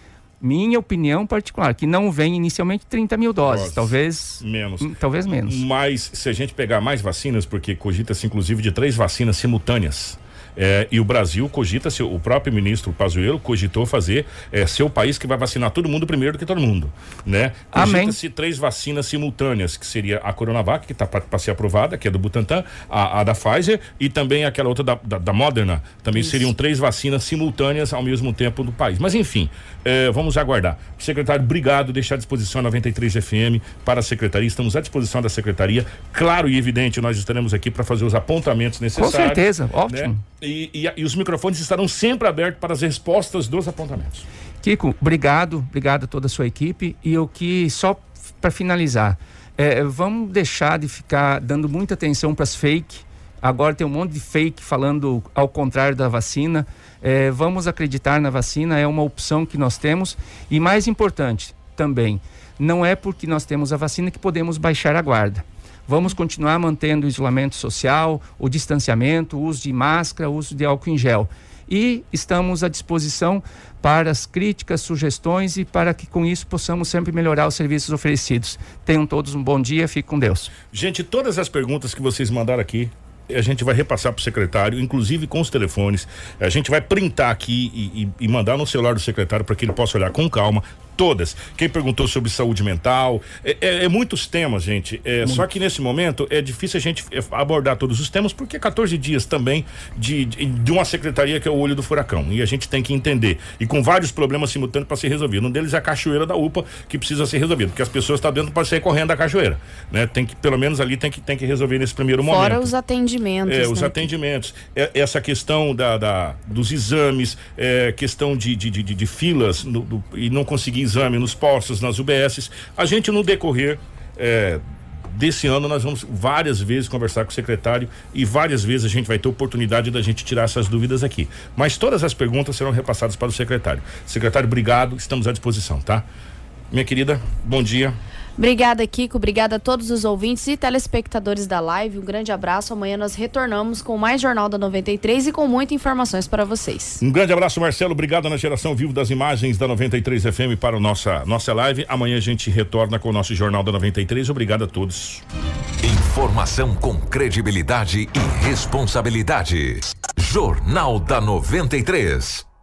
[SPEAKER 9] minha opinião particular, que não vem inicialmente 30 mil doses, doses. talvez
[SPEAKER 3] menos.
[SPEAKER 9] Talvez menos.
[SPEAKER 3] Mas se a gente pegar mais vacinas, porque cogita-se inclusive de três vacinas simultâneas. É, e o Brasil cogita, o próprio ministro Pazuello cogitou fazer é, ser o país que vai vacinar todo mundo primeiro do que todo mundo, né? Cogita-se três vacinas simultâneas, que seria a Coronavac, que está para ser aprovada, que é do Butantan, a, a, da Pfizer e também aquela outra da, da, da Moderna. Também Isso. seriam três vacinas simultâneas ao mesmo tempo no país. Mas enfim, é, vamos aguardar. Secretário, obrigado, deixar à disposição a 93 FM para a secretaria. Estamos à disposição da secretaria. Claro e evidente, nós estaremos aqui para fazer os apontamentos necessários. Com
[SPEAKER 9] certeza, ótimo. Né?
[SPEAKER 3] E, e, e, os microfones estarão sempre abertos para as respostas dos apontamentos.
[SPEAKER 9] Kiko, obrigado, obrigado a toda a sua equipe. E eu que, só para finalizar, é, vamos deixar de ficar dando muita atenção para as fake. Agora tem um monte de fake falando ao contrário da vacina. É, vamos acreditar na vacina, é uma opção que nós temos. E mais importante também, não é porque nós temos a vacina que podemos baixar a guarda. Vamos continuar mantendo o isolamento social, o distanciamento, o uso de máscara, o uso de álcool em gel. E estamos à disposição para as críticas, sugestões e para que com isso possamos sempre melhorar os serviços oferecidos. Tenham todos um bom dia, fique com Deus.
[SPEAKER 3] Gente, todas as perguntas que vocês mandaram aqui, a gente vai repassar para o secretário, inclusive com os telefones. A gente vai printar aqui e, e, e mandar no celular do secretário para que ele possa olhar com calma todas. Quem perguntou sobre saúde mental, é, é, é muitos temas, gente. É, só que nesse momento é difícil a gente é, abordar todos os temas, porque é 14 dias também de, de, de, uma secretaria que é o olho do furacão. E a gente tem que entender. E com vários problemas simultâneos para ser resolvido. Um deles é a cachoeira da UPA, que precisa ser resolvido, porque as pessoas estão dentro para sair correndo da cachoeira. Né? Tem que, pelo menos ali, tem que, tem que resolver nesse primeiro
[SPEAKER 4] Fora
[SPEAKER 3] momento.
[SPEAKER 4] Fora os atendimentos.
[SPEAKER 3] É, os
[SPEAKER 4] né?
[SPEAKER 3] atendimentos. É, essa questão da, da, dos exames, é, questão de, de, de, de filas no, do, e não conseguir exame nos postos, nas UBSs. A gente, no decorrer é, desse ano, nós vamos várias vezes conversar com o secretário e várias vezes a gente vai ter oportunidade da gente tirar essas dúvidas aqui. Mas todas as perguntas serão repassadas para o secretário. Secretário, obrigado, estamos à disposição, tá? Minha querida, bom dia.
[SPEAKER 4] Obrigada, Kiko. Obrigada a todos os ouvintes e telespectadores da live. Um grande abraço. Amanhã nós retornamos com mais Jornal da 93 e com muitas informações para vocês.
[SPEAKER 3] Um grande abraço, Marcelo. Obrigado na geração vivo das imagens da 93 FM para a nossa, nossa live. Amanhã a gente retorna com o nosso Jornal da 93. Obrigado a todos.
[SPEAKER 2] Informação com credibilidade e responsabilidade. Jornal da 93.